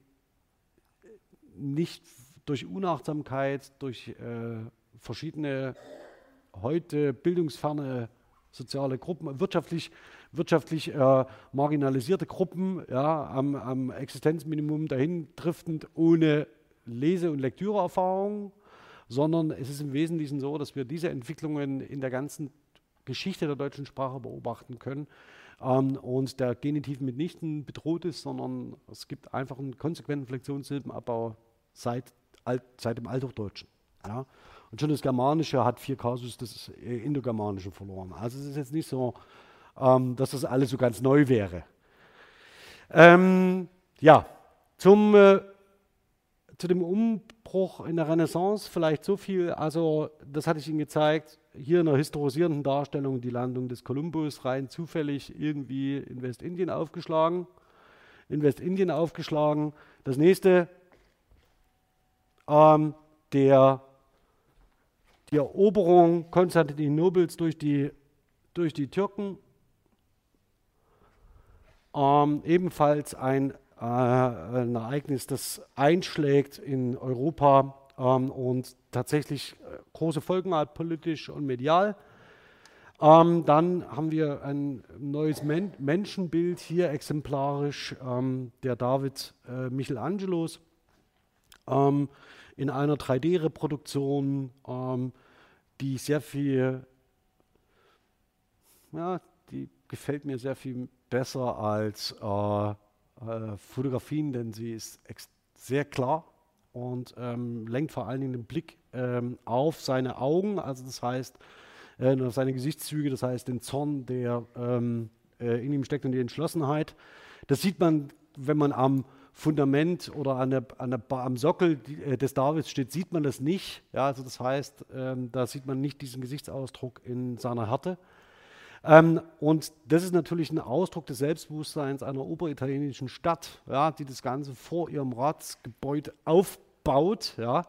nicht durch Unachtsamkeit, durch äh, verschiedene heute bildungsferne soziale Gruppen, wirtschaftlich, wirtschaftlich äh, marginalisierte Gruppen ja, am, am Existenzminimum dahin driftend ohne Lese- und Lektüreerfahrung, sondern es ist im Wesentlichen so, dass wir diese Entwicklungen in der ganzen Geschichte der deutschen Sprache beobachten können ähm, und der Genitiv mitnichten bedroht ist, sondern es gibt einfach einen konsequenten Flexionssilbenabbau seit, alt, seit dem Althochdeutschen. Ja. Und schon das Germanische hat vier Kasus das Indogermanische verloren. Also es ist jetzt nicht so, ähm, dass das alles so ganz neu wäre. Ähm, ja, zum, äh, zu dem Umbruch in der Renaissance vielleicht so viel. Also das hatte ich Ihnen gezeigt. Hier in einer historisierenden Darstellung die Landung des Kolumbus rein zufällig irgendwie in Westindien aufgeschlagen. In Westindien aufgeschlagen. Das nächste, ähm, der die Eroberung Konstantinopels durch die, durch die Türken. Ähm, ebenfalls ein, äh, ein, Ereignis, das einschlägt in Europa ähm, und tatsächlich äh, große Folgen hat, politisch und medial. Ähm, dann haben wir ein neues Men Menschenbild hier exemplarisch ähm, der David äh, Michelangelos. Ähm, in einer 3D-Reproduktion, ähm, die sehr viel, ja, die gefällt mir sehr viel besser als äh, äh, Fotografien, denn sie ist sehr klar und ähm, lenkt vor allen Dingen den Blick ähm, auf seine Augen, also das heißt, äh, auf seine Gesichtszüge, das heißt den Zorn, der ähm, äh, in ihm steckt und die Entschlossenheit. Das sieht man, wenn man am Fundament oder an der, an der, am Sockel äh, des Davids steht, sieht man das nicht. Ja, also das heißt, ähm, da sieht man nicht diesen Gesichtsausdruck in seiner Härte. Ähm, und das ist natürlich ein Ausdruck des Selbstbewusstseins einer oberitalienischen Stadt, ja, die das Ganze vor ihrem Ratsgebäude aufbaut. Ja.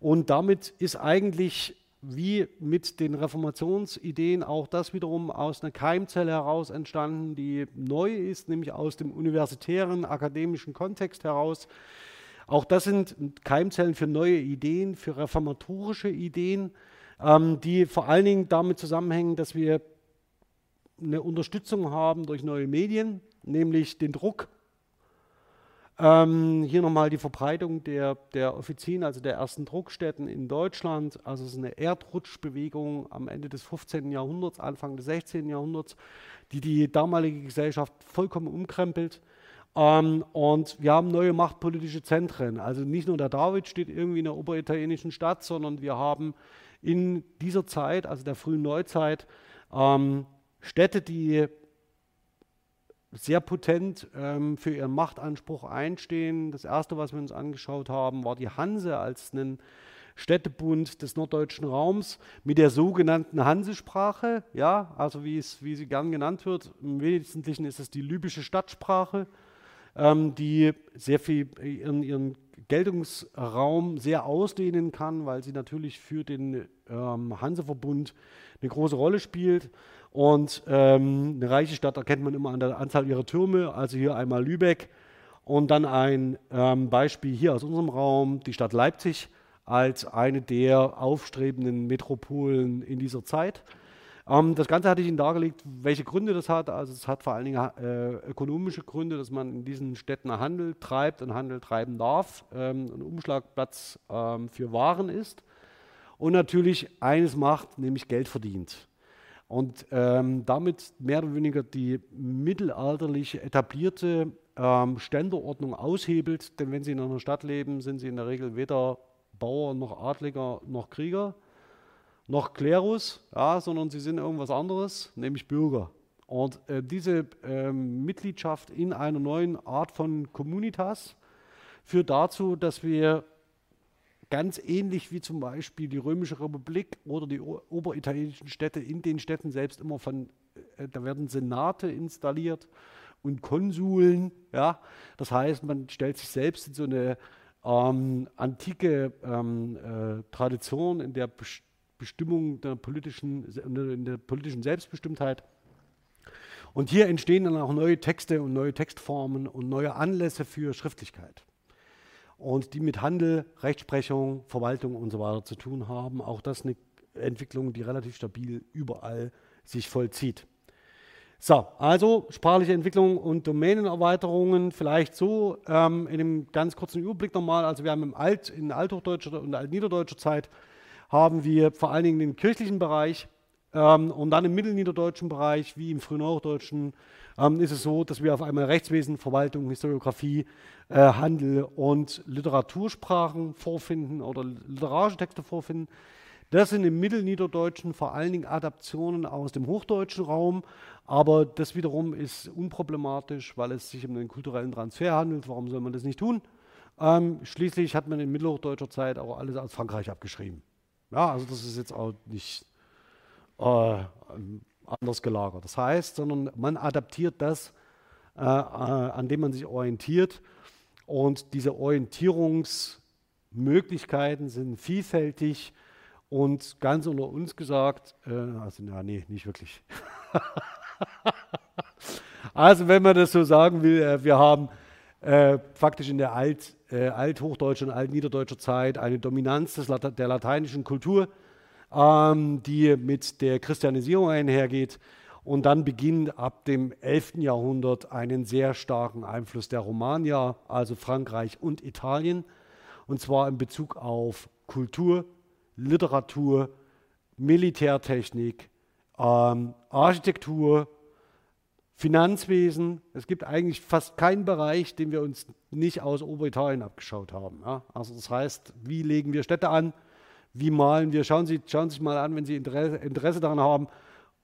Und damit ist eigentlich wie mit den Reformationsideen auch das wiederum aus einer Keimzelle heraus entstanden, die neu ist, nämlich aus dem universitären, akademischen Kontext heraus. Auch das sind Keimzellen für neue Ideen, für reformatorische Ideen, ähm, die vor allen Dingen damit zusammenhängen, dass wir eine Unterstützung haben durch neue Medien, nämlich den Druck ähm, hier nochmal die Verbreitung der, der Offizien, also der ersten Druckstätten in Deutschland. Also es ist eine Erdrutschbewegung am Ende des 15. Jahrhunderts, Anfang des 16. Jahrhunderts, die die damalige Gesellschaft vollkommen umkrempelt. Ähm, und wir haben neue machtpolitische Zentren. Also nicht nur der David steht irgendwie in der oberitalienischen Stadt, sondern wir haben in dieser Zeit, also der frühen Neuzeit, ähm, Städte, die sehr potent ähm, für ihren Machtanspruch einstehen. Das erste, was wir uns angeschaut haben, war die Hanse als einen Städtebund des norddeutschen Raums mit der sogenannten Hansesprache, ja, also wie, es, wie sie gern genannt wird. Im Wesentlichen ist es die libysche Stadtsprache, ähm, die sehr viel ihren, ihren, Geltungsraum sehr ausdehnen kann, weil sie natürlich für den ähm, Hanseverbund eine große Rolle spielt. Und ähm, eine reiche Stadt erkennt man immer an der Anzahl ihrer Türme, also hier einmal Lübeck und dann ein ähm, Beispiel hier aus unserem Raum, die Stadt Leipzig als eine der aufstrebenden Metropolen in dieser Zeit. Ähm, das Ganze hatte ich Ihnen dargelegt, welche Gründe das hat. Also es hat vor allen Dingen äh, ökonomische Gründe, dass man in diesen Städten Handel treibt und Handel treiben darf, ähm, ein Umschlagplatz ähm, für Waren ist und natürlich eines macht, nämlich Geld verdient und ähm, damit mehr oder weniger die mittelalterliche etablierte ähm, Ständeordnung aushebelt. Denn wenn Sie in einer Stadt leben, sind Sie in der Regel weder Bauer noch Adliger noch Krieger, noch Klerus, ja, sondern sie sind irgendwas anderes, nämlich Bürger. Und äh, diese äh, Mitgliedschaft in einer neuen Art von Communitas führt dazu, dass wir ganz ähnlich wie zum Beispiel die Römische Republik oder die oberitalienischen Städte, in den Städten selbst immer von, äh, da werden Senate installiert und Konsuln. Ja? Das heißt, man stellt sich selbst in so eine ähm, antike ähm, äh, Tradition in der Bestimmung der politischen, in der politischen Selbstbestimmtheit und hier entstehen dann auch neue Texte und neue Textformen und neue Anlässe für Schriftlichkeit. Und die mit Handel, Rechtsprechung, Verwaltung und so weiter zu tun haben. Auch das eine Entwicklung, die relativ stabil überall sich vollzieht. So, also sprachliche Entwicklung und Domänenerweiterungen vielleicht so ähm, in einem ganz kurzen Überblick nochmal. Also wir haben im Alt, in althochdeutscher und altniederdeutscher Zeit haben wir vor allen Dingen den kirchlichen Bereich ähm, und dann im mittelniederdeutschen Bereich, wie im frühen Hochdeutschen, ähm, ist es so, dass wir auf einmal Rechtswesen, Verwaltung, Historiografie, äh, Handel und Literatursprachen vorfinden oder literarische Texte vorfinden. Das sind im Mittelniederdeutschen vor allen Dingen Adaptionen aus dem hochdeutschen Raum, aber das wiederum ist unproblematisch, weil es sich um einen kulturellen Transfer handelt. Warum soll man das nicht tun? Ähm, schließlich hat man in mittelhochdeutscher Zeit auch alles aus Frankreich abgeschrieben. Ja, also das ist jetzt auch nicht äh, anders gelagert. Das heißt, sondern man adaptiert das, äh, äh, an dem man sich orientiert. Und diese Orientierungsmöglichkeiten sind vielfältig und ganz unter uns gesagt, äh, also ja, nee, nicht wirklich. [laughs] also wenn man das so sagen will, äh, wir haben äh, faktisch in der Alt, äh, althochdeutschen und altniederdeutscher Zeit eine Dominanz des, der lateinischen Kultur ähm, die mit der Christianisierung einhergeht. Und dann beginnt ab dem 11. Jahrhundert einen sehr starken Einfluss der Romanier, also Frankreich und Italien. Und zwar in Bezug auf Kultur, Literatur, Militärtechnik, ähm, Architektur, Finanzwesen. Es gibt eigentlich fast keinen Bereich, den wir uns nicht aus Oberitalien abgeschaut haben. Ja? Also das heißt, wie legen wir Städte an? Wie malen wir. Schauen Sie, schauen Sie sich mal an, wenn Sie Interesse, Interesse daran haben,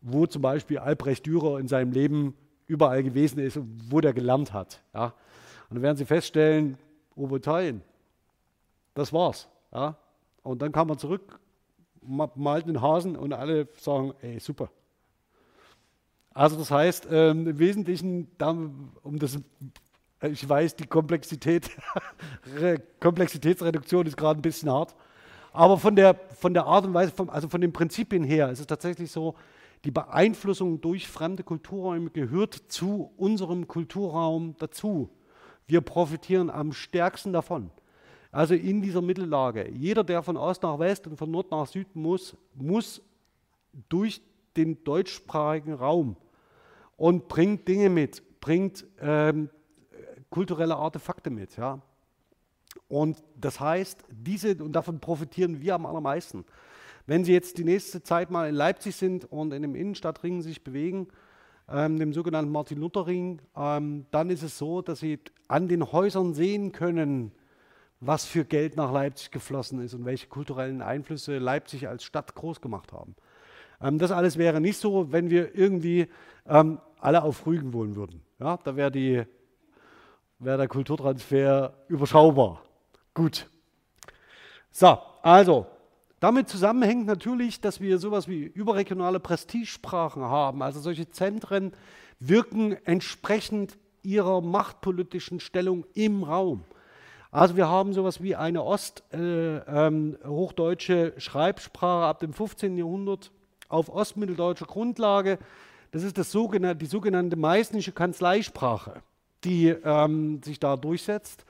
wo zum Beispiel Albrecht Dürer in seinem Leben überall gewesen ist und wo der gelernt hat. Ja. Und dann werden Sie feststellen, Oberteilen, das war's. Ja. Und dann kam man zurück, malt einen Hasen und alle sagen, ey, super. Also das heißt, ähm, im Wesentlichen, um das, ich weiß, die Komplexität, [laughs] Komplexitätsreduktion ist gerade ein bisschen hart, aber von der, von der Art und Weise, vom, also von den Prinzipien her, ist es tatsächlich so, die Beeinflussung durch fremde Kulturräume gehört zu unserem Kulturraum dazu. Wir profitieren am stärksten davon. Also in dieser Mittellage. Jeder, der von Ost nach West und von Nord nach Süd muss, muss durch den deutschsprachigen Raum und bringt Dinge mit, bringt ähm, kulturelle Artefakte mit. Ja. Und das heißt, diese, und davon profitieren wir am allermeisten. Wenn Sie jetzt die nächste Zeit mal in Leipzig sind und in dem Innenstadtring sich bewegen, ähm, dem sogenannten Martin-Luther-Ring, ähm, dann ist es so, dass Sie an den Häusern sehen können, was für Geld nach Leipzig geflossen ist und welche kulturellen Einflüsse Leipzig als Stadt groß gemacht haben. Ähm, das alles wäre nicht so, wenn wir irgendwie ähm, alle auf Rügen wohnen würden. Ja, da wäre wär der Kulturtransfer überschaubar. Gut. So, also, damit zusammenhängt natürlich, dass wir sowas wie überregionale Prestigesprachen haben. Also solche Zentren wirken entsprechend ihrer machtpolitischen Stellung im Raum. Also wir haben sowas wie eine osthochdeutsche äh, ähm, Schreibsprache ab dem 15. Jahrhundert auf ostmitteldeutscher Grundlage. Das ist das sogenannte, die sogenannte meißnische Kanzleisprache, die ähm, sich da durchsetzt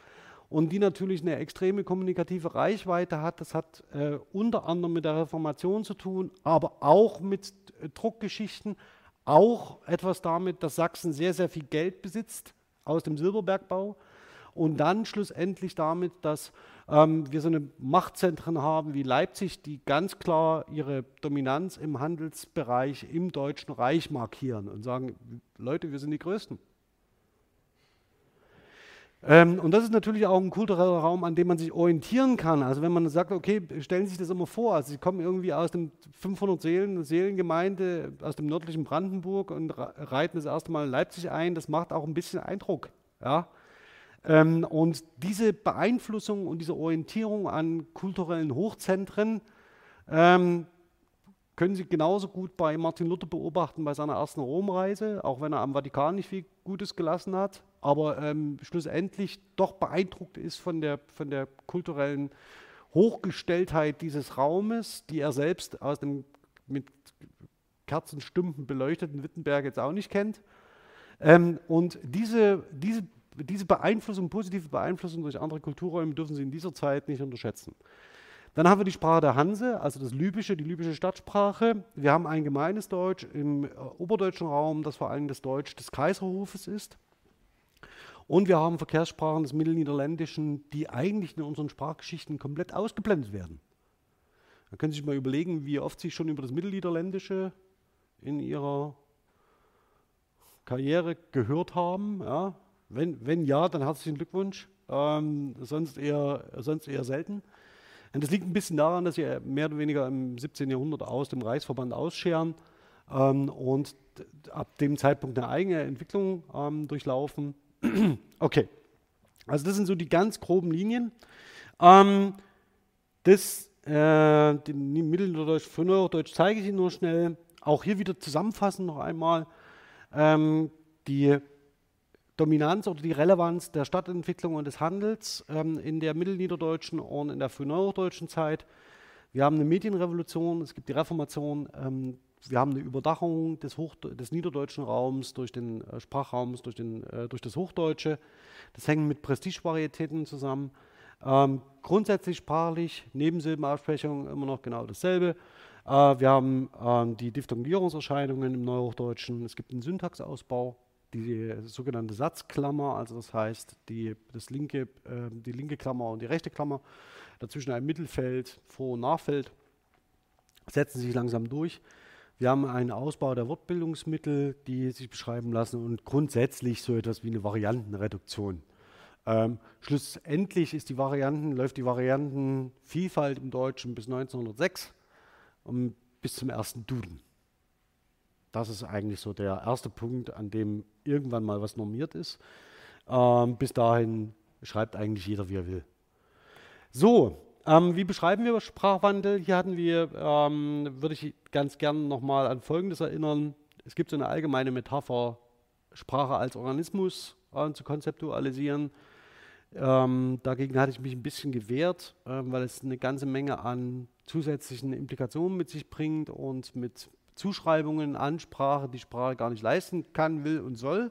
und die natürlich eine extreme kommunikative Reichweite hat. Das hat äh, unter anderem mit der Reformation zu tun, aber auch mit äh, Druckgeschichten, auch etwas damit, dass Sachsen sehr, sehr viel Geld besitzt aus dem Silberbergbau und dann schlussendlich damit, dass ähm, wir so eine Machtzentren haben wie Leipzig, die ganz klar ihre Dominanz im Handelsbereich im Deutschen Reich markieren und sagen, Leute, wir sind die Größten. Ähm, und das ist natürlich auch ein kultureller Raum, an dem man sich orientieren kann. Also wenn man sagt, okay, stellen Sie sich das immer vor, also Sie kommen irgendwie aus dem 500 Seelen, Seelengemeinde aus dem nördlichen Brandenburg und reiten das erste Mal in Leipzig ein, das macht auch ein bisschen Eindruck. Ja? Ähm, und diese Beeinflussung und diese Orientierung an kulturellen Hochzentren ähm, können Sie genauso gut bei Martin Luther beobachten bei seiner ersten Romreise, auch wenn er am Vatikan nicht viel Gutes gelassen hat, aber ähm, schlussendlich doch beeindruckt ist von der, von der kulturellen Hochgestelltheit dieses Raumes, die er selbst aus dem mit Kerzenstümpen beleuchteten Wittenberg jetzt auch nicht kennt. Ähm, und diese, diese, diese Beeinflussung, positive Beeinflussung durch andere Kulturräume dürfen Sie in dieser Zeit nicht unterschätzen. Dann haben wir die Sprache der Hanse, also das Libysche, die libysche Stadtsprache. Wir haben ein gemeines Deutsch im äh, oberdeutschen Raum, das vor allem das Deutsch des Kaiserhofes ist. Und wir haben Verkehrssprachen des Mittelniederländischen, die eigentlich in unseren Sprachgeschichten komplett ausgeblendet werden. Man kann sich mal überlegen, wie oft Sie schon über das Mittelniederländische in Ihrer Karriere gehört haben. Ja? Wenn, wenn ja, dann herzlichen Glückwunsch. Ähm, sonst, eher, sonst eher selten. Und das liegt ein bisschen daran, dass sie mehr oder weniger im 17. Jahrhundert aus dem Reichsverband ausscheren ähm, und ab dem Zeitpunkt eine eigene Entwicklung ähm, durchlaufen. Okay, also das sind so die ganz groben Linien. Ähm, das äh, Mitteldeutsch, Frühneuhochdeutsch zeige ich Ihnen nur schnell. Auch hier wieder zusammenfassend noch einmal. Ähm, die Dominanz oder die Relevanz der Stadtentwicklung und des Handels ähm, in der mittelniederdeutschen und in der frühneuhochdeutschen Zeit. Wir haben eine Medienrevolution, es gibt die Reformation, ähm, wir haben eine Überdachung des, des niederdeutschen Raums durch den äh, Sprachraum, durch, äh, durch das Hochdeutsche. Das hängt mit Prestigevarietäten zusammen. Ähm, grundsätzlich sprachlich, Nebensilbenaussprechung immer noch genau dasselbe. Äh, wir haben ähm, die Diphthongierungserscheinungen im Neuhochdeutschen. Es gibt einen Syntaxausbau die sogenannte Satzklammer, also das heißt die, das linke, äh, die linke Klammer und die rechte Klammer, dazwischen ein Mittelfeld, Vor- und Nachfeld, setzen sich langsam durch. Wir haben einen Ausbau der Wortbildungsmittel, die sich beschreiben lassen und grundsätzlich so etwas wie eine Variantenreduktion. Ähm, schlussendlich ist die Varianten, läuft die Variantenvielfalt im Deutschen bis 1906 und bis zum ersten Duden. Das ist eigentlich so der erste Punkt, an dem irgendwann mal was normiert ist. Ähm, bis dahin schreibt eigentlich jeder, wie er will. So, ähm, wie beschreiben wir Sprachwandel? Hier hatten wir, ähm, würde ich ganz gerne nochmal an Folgendes erinnern. Es gibt so eine allgemeine Metapher, Sprache als Organismus äh, zu konzeptualisieren. Ähm, dagegen hatte ich mich ein bisschen gewehrt, äh, weil es eine ganze Menge an zusätzlichen Implikationen mit sich bringt und mit Zuschreibungen an Sprache, die Sprache gar nicht leisten kann, will und soll.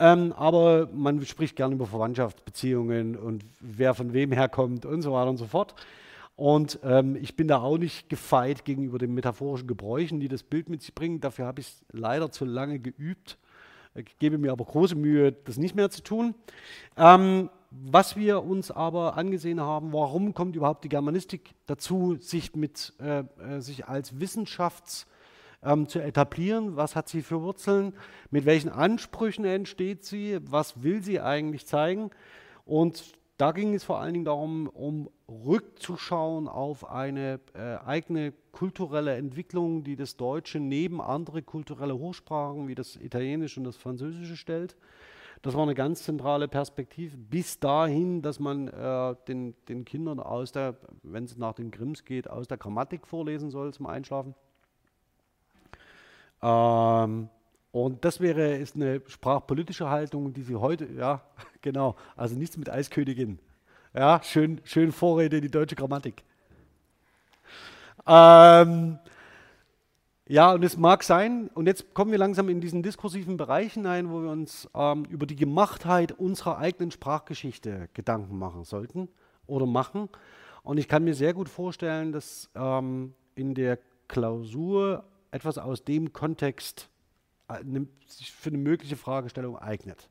Ähm, aber man spricht gerne über Verwandtschaftsbeziehungen und wer von wem herkommt und so weiter und so fort. Und ähm, ich bin da auch nicht gefeit gegenüber den metaphorischen Gebräuchen, die das Bild mit sich bringen. Dafür habe ich es leider zu lange geübt. Ich gebe mir aber große Mühe, das nicht mehr zu tun. Ähm, was wir uns aber angesehen haben, warum kommt überhaupt die Germanistik dazu, sich, mit, äh, äh sich als Wissenschafts- ähm, zu etablieren. Was hat sie für Wurzeln? Mit welchen Ansprüchen entsteht sie? Was will sie eigentlich zeigen? Und da ging es vor allen Dingen darum, um rückzuschauen auf eine äh, eigene kulturelle Entwicklung, die das Deutsche neben andere kulturelle Hochsprachen wie das Italienische und das Französische stellt. Das war eine ganz zentrale Perspektive, bis dahin, dass man äh, den, den Kindern aus der, wenn es nach den Grimms geht, aus der Grammatik vorlesen soll zum Einschlafen. Ähm, und das wäre ist eine sprachpolitische Haltung, die Sie heute, ja, [laughs] genau, also nichts mit Eiskönigin. Ja, schön, schön Vorrede in die deutsche Grammatik. Ähm, ja, und es mag sein, und jetzt kommen wir langsam in diesen diskursiven Bereich hinein, wo wir uns ähm, über die Gemachtheit unserer eigenen Sprachgeschichte Gedanken machen sollten oder machen. Und ich kann mir sehr gut vorstellen, dass ähm, in der Klausur etwas aus dem Kontext äh, sich für eine mögliche Fragestellung eignet.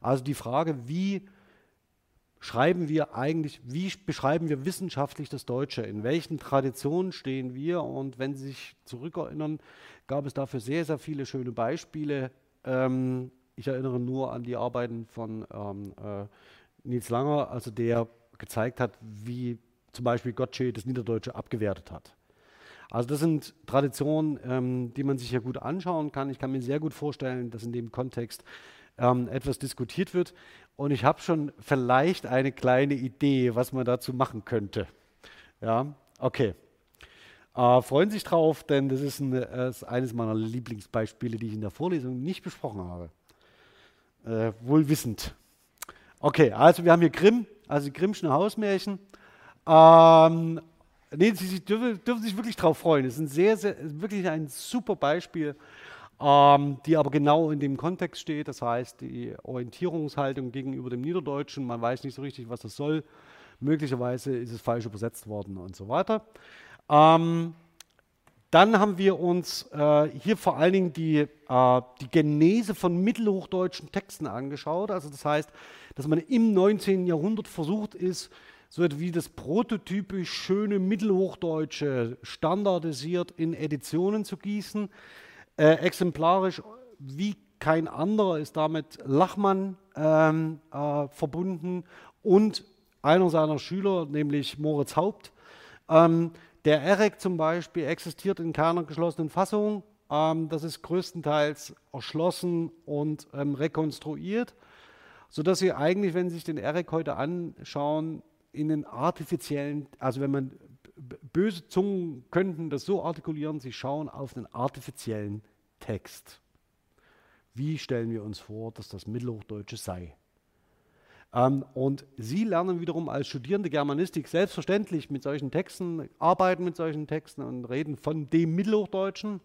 Also die Frage, wie schreiben wir eigentlich, wie beschreiben wir wissenschaftlich das Deutsche? In welchen Traditionen stehen wir? Und wenn Sie sich zurückerinnern, gab es dafür sehr, sehr viele schöne Beispiele. Ähm, Ich erinnere nur an die Arbeiten von ähm, äh, Nils Langer, also der gezeigt hat, wie zum Beispiel Gottsche das Niederdeutsche abgewertet hat. Also das sind Traditionen, ähm, die man sich ja gut anschauen kann. Ich kann mir sehr gut vorstellen, dass in dem Kontext ähm, etwas diskutiert wird. Und ich habe schon vielleicht eine kleine Idee, was man dazu machen könnte. Ja, okay. Äh, freuen sich drauf, denn das ist, ein, äh, ist, eines meiner Lieblingsbeispiele, die ich in der Vorlesung nicht besprochen habe. Äh, wohl wissend. Okay, also wir haben hier Grimm, also die Grimmschen Hausmärchen. Ähm, nee, Sie, Sie dürfen, dürfen, sich wirklich drauf freuen. Es ist ein sehr, sehr, wirklich ein super Beispiel, ähm, die aber genau in dem Kontext steht. Das heißt, die Orientierungshaltung gegenüber dem Niederdeutschen, man weiß nicht so richtig, was das soll. Möglicherweise ist es falsch übersetzt worden und so weiter. Ähm, dann haben wir uns äh, hier vor allen Dingen die, äh, die Genese von mittelhochdeutschen Texten angeschaut. Also das heißt, dass man im 19. Jahrhundert versucht ist, so wie das prototypisch schöne Mittelhochdeutsche standardisiert in Editionen zu gießen. Äh, exemplarisch wie kein anderer ist damit Lachmann ähm, äh, verbunden und einer seiner Schüler, nämlich Moritz Haupt. Ähm, der EREC zum Beispiel existiert in keiner geschlossenen Fassung. Ähm, das ist größtenteils erschlossen und ähm, rekonstruiert, sodass Sie eigentlich, wenn Sie sich den EREC heute anschauen, in den artifiziellen, also wenn man böse Zungen könnten das so artikulieren, sie schauen auf einen artifiziellen Text. Wie stellen wir uns vor, dass das Mittelhochdeutsche sei? Ähm, und Sie lernen wiederum als Studierende Germanistik selbstverständlich mit solchen Texten, arbeiten mit solchen Texten und reden von dem Mittelhochdeutschen.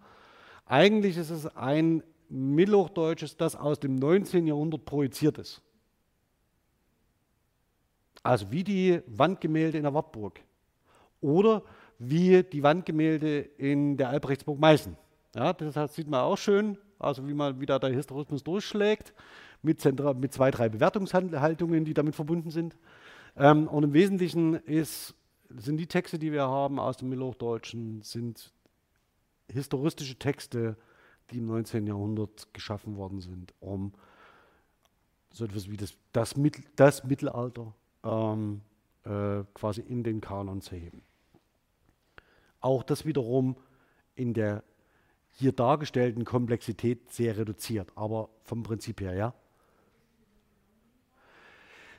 Eigentlich ist es ein Mittelhochdeutsches, das aus dem 19. Jahrhundert projiziert ist. Also wie die Wandgemälde in der Wartburg oder wie die Wandgemälde in der Albrechtsburg Meißen. Ja, das sieht man auch schön, also wie man wieder der Historismus durchschlägt mit, mit zwei, drei Bewertungshaltungen, die damit verbunden sind. Ähm, und im Wesentlichen ist, sind die Texte, die wir haben aus dem Mittelhochdeutschen, sind historistische Texte, die im 19. Jahrhundert geschaffen worden sind, um so etwas wie das, das, Mittel, das Mittelalter ähm, äh, quasi in den Kanon zu heben. Auch das wiederum in der hier dargestellten Komplexität sehr reduziert, aber vom Prinzip her, ja.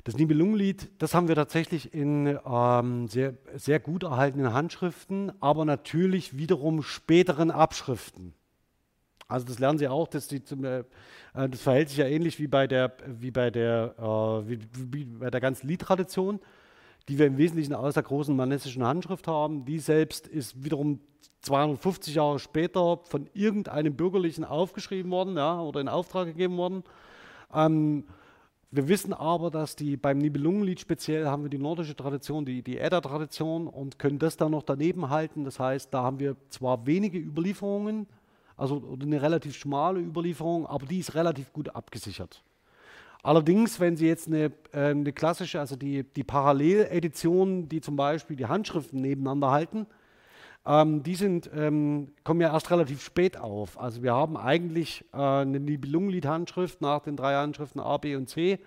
Das Nibelungenlied, das haben wir tatsächlich in ähm, sehr, sehr gut erhaltenen Handschriften, aber natürlich wiederum späteren Abschriften. Also das lernen Sie auch, dass die, äh, das verhält sich ja ähnlich wie bei der, wie bei der, äh, wie, wie bei der ganzen Liedtradition, die wir im Wesentlichen aus der großen manessischen Handschrift haben. Die selbst ist wiederum 250 Jahre später von irgendeinem Bürgerlichen aufgeschrieben worden ja, oder in Auftrag gegeben worden. Ähm, wir wissen aber, dass die beim Nibelungenlied speziell haben wir die nordische Tradition, die, die Edda-Tradition und können das dann noch daneben halten. Das heißt, da haben wir zwar wenige Überlieferungen, also eine relativ schmale Überlieferung, aber die ist relativ gut abgesichert. Allerdings, wenn Sie jetzt eine, äh, eine klassische, also die, die Paralleledition, die zum Beispiel die Handschriften nebeneinander halten, ähm, die sind, ähm, kommen ja erst relativ spät auf. Also wir haben eigentlich äh, eine Nibelungenlied-Handschrift nach den drei Handschriften A, B und C,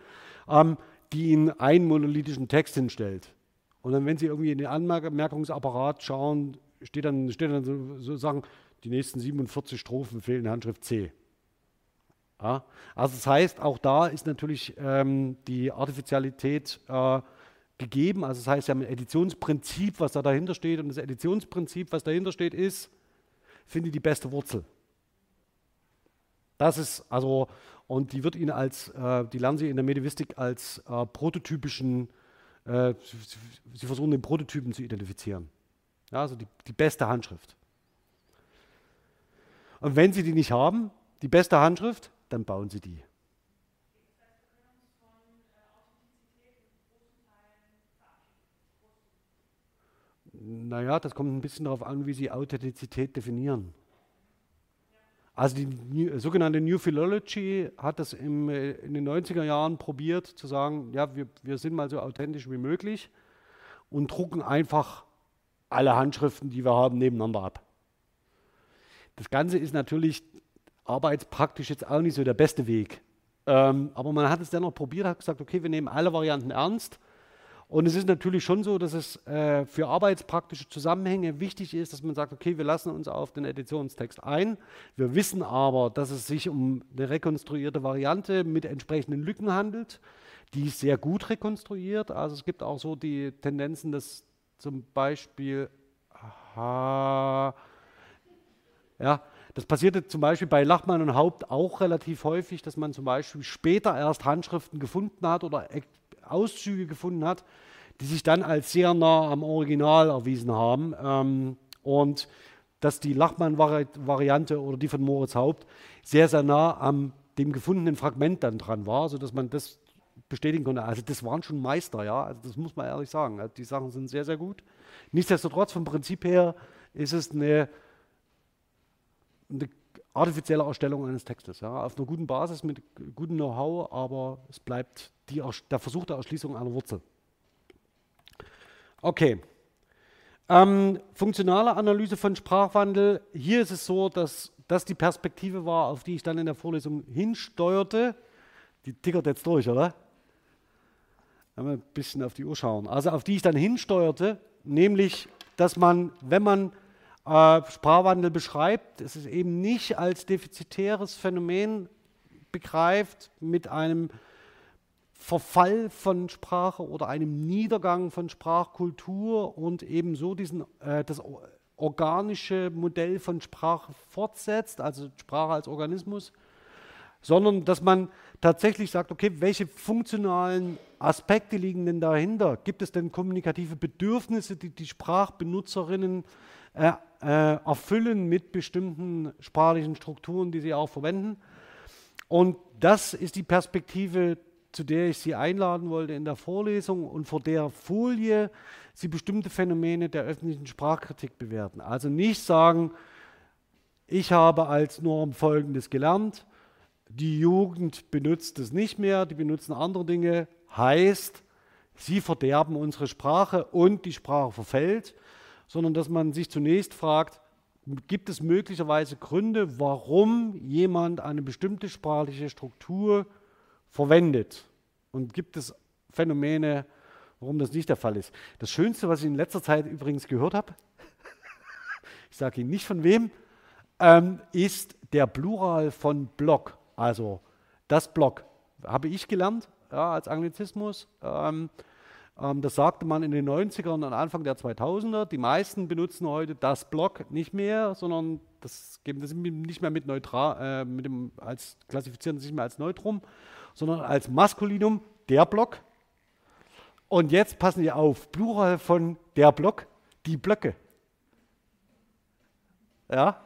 ähm, die Ihnen einen monolithischen Text hinstellt. Und dann, wenn Sie irgendwie in den Anmerkungsapparat schauen, steht dann, steht dann so, so Sachen, die nächsten 47 Strophen fehlen in Handschrift C. Ja? Also das heißt, auch da ist natürlich ähm, die Artificialität äh, gegeben. Also das heißt, Sie haben ein Editionsprinzip, was da dahinter steht. Und das Editionsprinzip, was dahinter steht, ist, finde die beste Wurzel. Das ist also, und die wird Ihnen als, äh, die lernen Sie in der Medivistik als äh, prototypischen, äh, Sie versuchen den Prototypen zu identifizieren. Ja, also die, die beste Handschrift. Und wenn Sie die nicht haben, die beste Handschrift, dann bauen Sie die. Naja, das kommt ein bisschen darauf an, wie Sie Authentizität definieren. Also die New, sogenannte New Philology hat das im, äh, in den 90er Jahren probiert zu sagen, ja, wir, wir sind mal so authentisch wie möglich und drucken einfach alle Handschriften, die wir haben, nebeneinander ab. Das Ganze ist natürlich arbeitspraktisch jetzt auch nicht so der beste Weg, Ähm, aber man hat es dennoch probiert, hat gesagt, okay, wir nehmen alle Varianten ernst. Und es ist natürlich schon so, dass es äh, für arbeitspraktische Zusammenhänge wichtig ist, dass man sagt, okay, wir lassen uns auf den Editionstext ein. Wir wissen aber, dass es sich um eine rekonstruierte Variante mit entsprechenden Lücken handelt. Die ist sehr gut rekonstruiert. Also es gibt auch so die Tendenzen, dass zum Beispiel, aha, ja, das passierte zum Beispiel bei Lachmann und Haupt auch relativ häufig, dass man zum Beispiel später erst Handschriften gefunden hat oder Auszüge gefunden hat, die sich dann als sehr nah am Original erwiesen haben. Ähm, und dass die Lachmann-Variante oder die von Moritz Haupt sehr, sehr nah am dem gefundenen Fragment dann dran war, sodass man das bestätigen konnte. Also das waren schon Meister, ja, also das muss man ehrlich sagen. Also die Sachen sind sehr, sehr gut. Nichtsdestotrotz, vom Prinzip her ist es eine eine artifizielle Erstellung eines Textes. Ja, auf einer guten Basis mit gutem Know-how, aber es bleibt die, der Versuch der Erschließung einer Wurzel. Okay. Ähm, funktionale Analyse von Sprachwandel. Hier ist es so, dass das die Perspektive war, auf die ich dann in der Vorlesung hinsteuerte. Die tickert jetzt durch, oder? Wenn ein bisschen auf die Uhr schauen. Also auf die ich dann hinsteuerte, nämlich, dass man, wenn man äh, Sprachwandel beschreibt, es ist eben nicht als defizitäres Phänomen begreift mit einem Verfall von Sprache oder einem Niedergang von Sprachkultur und ebenso diesen, äh, das organische Modell von Sprache fortsetzt, also Sprache als Organismus, sondern dass man tatsächlich sagt, okay, welche funktionalen Aspekte liegen denn dahinter? Gibt es denn kommunikative Bedürfnisse, die die Sprachbenutzerinnen äh, erfüllen mit bestimmten sprachlichen Strukturen, die sie auch verwenden. Und das ist die Perspektive, zu der ich Sie einladen wollte in der Vorlesung und vor der Folie Sie bestimmte Phänomene der öffentlichen Sprachkritik bewerten. Also nicht sagen, ich habe als Norm Folgendes gelernt, die Jugend benutzt es nicht mehr, die benutzen andere Dinge, heißt, sie verderben unsere Sprache und die Sprache verfällt sondern dass man sich zunächst fragt, gibt es möglicherweise Gründe, warum jemand eine bestimmte sprachliche Struktur verwendet? Und gibt es Phänomene, warum das nicht der Fall ist? Das Schönste, was ich in letzter Zeit übrigens gehört habe, [laughs] ich sage Ihnen nicht von wem, ähm, ist der Plural von Block. Also das Block habe ich gelernt ja, als Anglizismus. Ähm, das sagte man in den 90ern und Anfang der 2000er. Die meisten benutzen heute das Block nicht mehr, sondern das geben das nicht mehr mit neutral, äh, mit dem, als klassifizieren das nicht mehr als Neutrum, sondern als Maskulinum der Block. Und jetzt passen Sie auf, Plural von der Block, die Blöcke. Ja,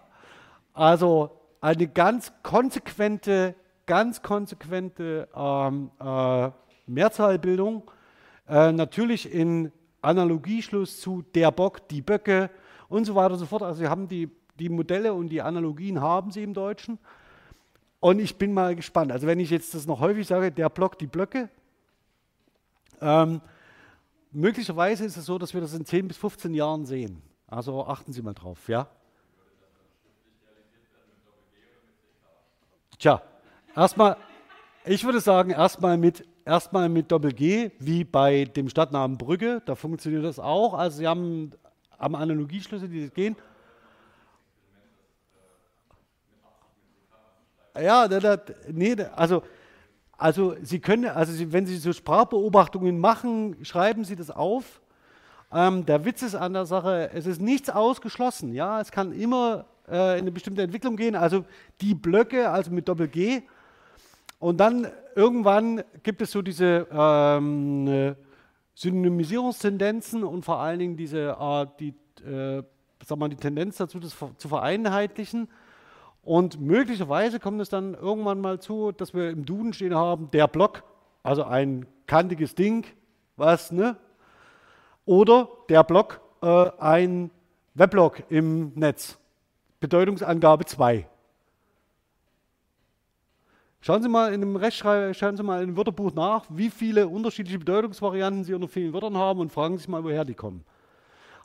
also eine ganz konsequente, ganz konsequente ähm, äh, Mehrzahlbildung äh, natürlich in Analogieschluss zu der Bock, die Böcke und so weiter und so fort. Also Sie haben die, die Modelle und die Analogien haben Sie im Deutschen. Und ich bin mal gespannt. Also wenn ich jetzt das noch häufig sage, der Block, die Blöcke, ähm, möglicherweise ist es so, dass wir das in 10 bis 15 Jahren sehen. Also achten Sie mal drauf, ja? Tja, erstmal, ich würde sagen, erstmal mit erstmal mit Doppel-G, wie bei dem Stadtnamen Brügge. Da funktioniert das auch. Also Sie haben, haben Analogieschlüsse, die das gehen. Ja, da, da, nee, also, also Sie können, also Sie, wenn Sie so Sprachbeobachtungen machen, schreiben Sie das auf. Ähm, der Witz ist an der Sache, es ist nichts ausgeschlossen. Ja, es kann immer äh, in eine bestimmte Entwicklung gehen. Also die Blöcke, also mit Doppel-G, und dann irgendwann gibt es so diese ähm, äh, Synonymisierungstendenzen und vor allen Dingen diese, äh, die, äh, sag mal, die Tendenz dazu, das zu vereinheitlichen. Und möglicherweise kommt es dann irgendwann mal zu, dass wir im Duden stehen haben, der Block, also ein kantiges Ding, was, ne? Oder der Block, äh, ein Weblog im Netz. Bedeutungsangabe 2. Schauen Sie mal in dem Rechtschreib schauen Sie mal in dem Wörterbuch nach, wie viele unterschiedliche Bedeutungsvarianten Sie unter vielen Wörtern haben und fragen sich mal, woher die kommen.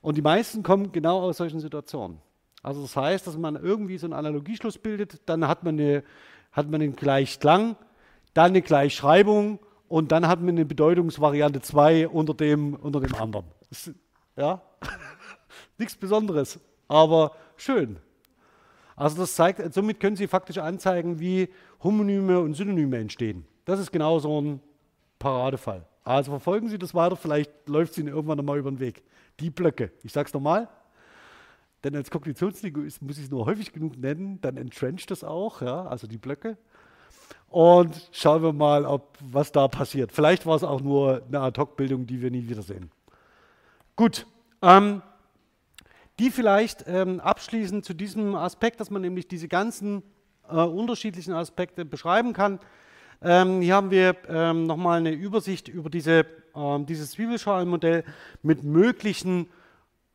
Und die meisten kommen genau aus solchen Situationen. Also das heißt, dass man irgendwie so einen Analogieschluss bildet, dann hat man, eine, hat man einen Gleichklang, dann eine Gleichschreibung und dann hat man eine Bedeutungsvariante 2 unter dem, unter dem anderen. Ja, [laughs] nichts Besonderes, aber schön. Also das zeigt, somit können Sie faktisch anzeigen, wie Homonyme und Synonyme entstehen. Das ist genau so ein Paradefall. Also verfolgen Sie das weiter, vielleicht läuft es Ihnen irgendwann nochmal über den Weg. Die Blöcke, ich sage es nochmal, denn als Kognitionslinguist muss ich es nur häufig genug nennen, dann entrencht das auch, ja, also die Blöcke. Und schauen wir mal, ob, was da passiert. Vielleicht war es auch nur eine Ad-Hoc-Bildung, die wir nie wiedersehen. Gut, ähm, die vielleicht ähm, abschließend zu diesem Aspekt, dass man nämlich diese ganzen äh, unterschiedlichen Aspekte beschreiben kann. Ähm, hier haben wir ähm, nochmal eine Übersicht über diese, ähm, dieses Zwiebelschalenmodell mit möglichen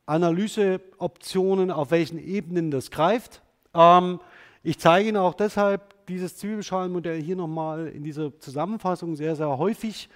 Analyseoptionen, auf welchen Ebenen das greift. Ähm, ich zeige Ihnen auch deshalb dieses Zwiebelschalenmodell hier nochmal in dieser Zusammenfassung sehr, sehr häufig,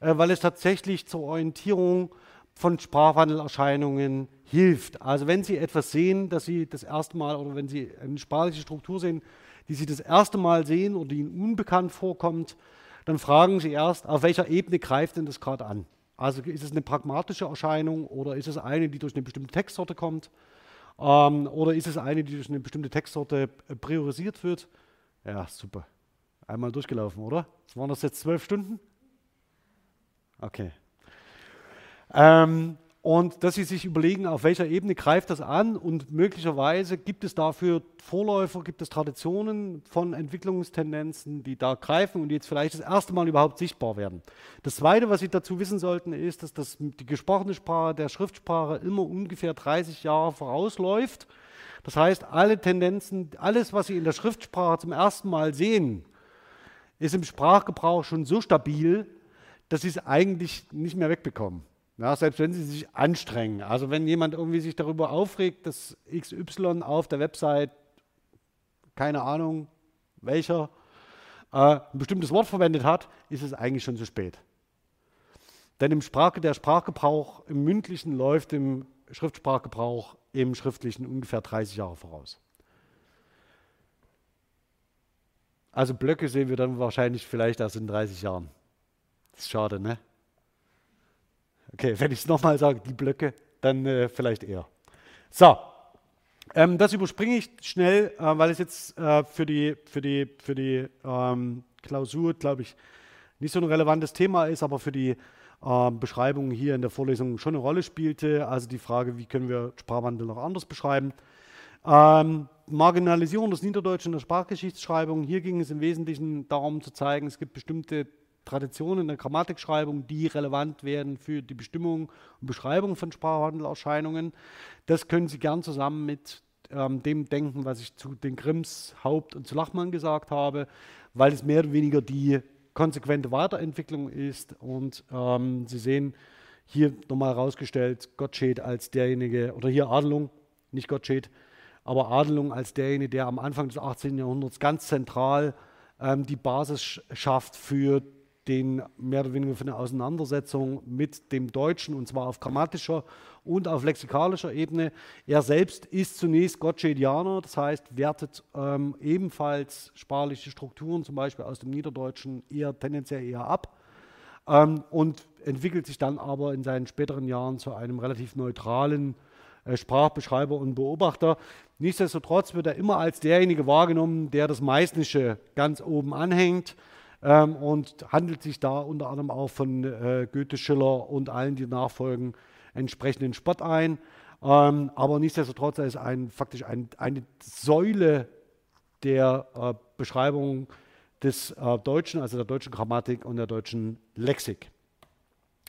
äh, weil es tatsächlich zur Orientierung von Sprachwandelerscheinungen hilft. Also wenn Sie etwas sehen, dass Sie das erste Mal oder wenn Sie eine sprachliche Struktur sehen, die Sie das erste Mal sehen oder die Ihnen unbekannt vorkommt, dann fragen Sie erst, auf welcher Ebene greift denn das gerade an? Also ist es eine pragmatische Erscheinung oder ist es eine, die durch eine bestimmte Textsorte kommt? Ähm, oder ist es eine, die durch eine bestimmte Textsorte äh, priorisiert wird? Ja, super. Einmal durchgelaufen, oder? Waren das jetzt zwölf Stunden? Okay. Ähm, und dass Sie sich überlegen, auf welcher Ebene greift das an und möglicherweise gibt es dafür Vorläufer, gibt es Traditionen von Entwicklungstendenzen, die da greifen und die jetzt vielleicht das erste Mal überhaupt sichtbar werden. Das Zweite, was Sie dazu wissen sollten, ist, dass das, die gesprochene Sprache der Schriftsprache immer ungefähr 30 Jahre vorausläuft. Das heißt, alle Tendenzen, alles, was Sie in der Schriftsprache zum ersten Mal sehen, ist im Sprachgebrauch schon so stabil, dass Sie es eigentlich nicht mehr wegbekommen. Ja, selbst wenn sie sich anstrengen. Also wenn jemand irgendwie sich darüber aufregt, dass XY auf der Website, keine Ahnung welcher, äh, ein bestimmtes Wort verwendet hat, ist es eigentlich schon zu spät. Denn im Sprach, der Sprachgebrauch im mündlichen läuft im Schriftsprachgebrauch im schriftlichen ungefähr 30 Jahre voraus. Also Blöcke sehen wir dann wahrscheinlich vielleicht erst in 30 Jahren. Das ist schade, ne? Okay, wenn ich es nochmal sage, die Blöcke, dann äh, vielleicht eher. So, ähm, das überspringe ich schnell, äh, weil es jetzt äh, für die, für die, für die ähm, Klausur, glaube ich, nicht so ein relevantes Thema ist, aber für die ähm, Beschreibung hier in der Vorlesung schon eine Rolle spielte. Also die Frage, wie können wir Sprachwandel noch anders beschreiben. Ähm, Marginalisierung des Niederdeutschen in der Sprachgeschichtsschreibung. Hier ging es im Wesentlichen darum zu zeigen, es gibt bestimmte Traditionen der Grammatikschreibung, die relevant werden für die Bestimmung und Beschreibung von Sprachwandelerscheinungen. Das können Sie gern zusammen mit ähm, dem denken, was ich zu den Grimms, Haupt und zu Lachmann gesagt habe, weil es mehr oder weniger die konsequente Weiterentwicklung ist. Und ähm, Sie sehen hier nochmal herausgestellt, Gottsched als derjenige, oder hier Adelung, nicht Gottsched, aber Adelung als derjenige, der am Anfang des 18. Jahrhunderts ganz zentral ähm, die Basis schafft für den mehr oder weniger für eine Auseinandersetzung mit dem Deutschen und zwar auf grammatischer und auf lexikalischer Ebene. Er selbst ist zunächst Gottschedianer, das heißt, wertet ähm, ebenfalls sprachliche Strukturen, zum Beispiel aus dem Niederdeutschen, eher tendenziell eher ab ähm, und entwickelt sich dann aber in seinen späteren Jahren zu einem relativ neutralen äh, Sprachbeschreiber und Beobachter. Nichtsdestotrotz wird er immer als derjenige wahrgenommen, der das Meistnische ganz oben anhängt ähm, und handelt sich da unter anderem auch von äh, Goethe, Schiller und allen, die nachfolgen, entsprechenden Spott ein. Ähm, aber nichtsdestotrotz ist ein, faktisch ein, eine Säule der äh, Beschreibung des äh, Deutschen, also der deutschen Grammatik und der deutschen Lexik.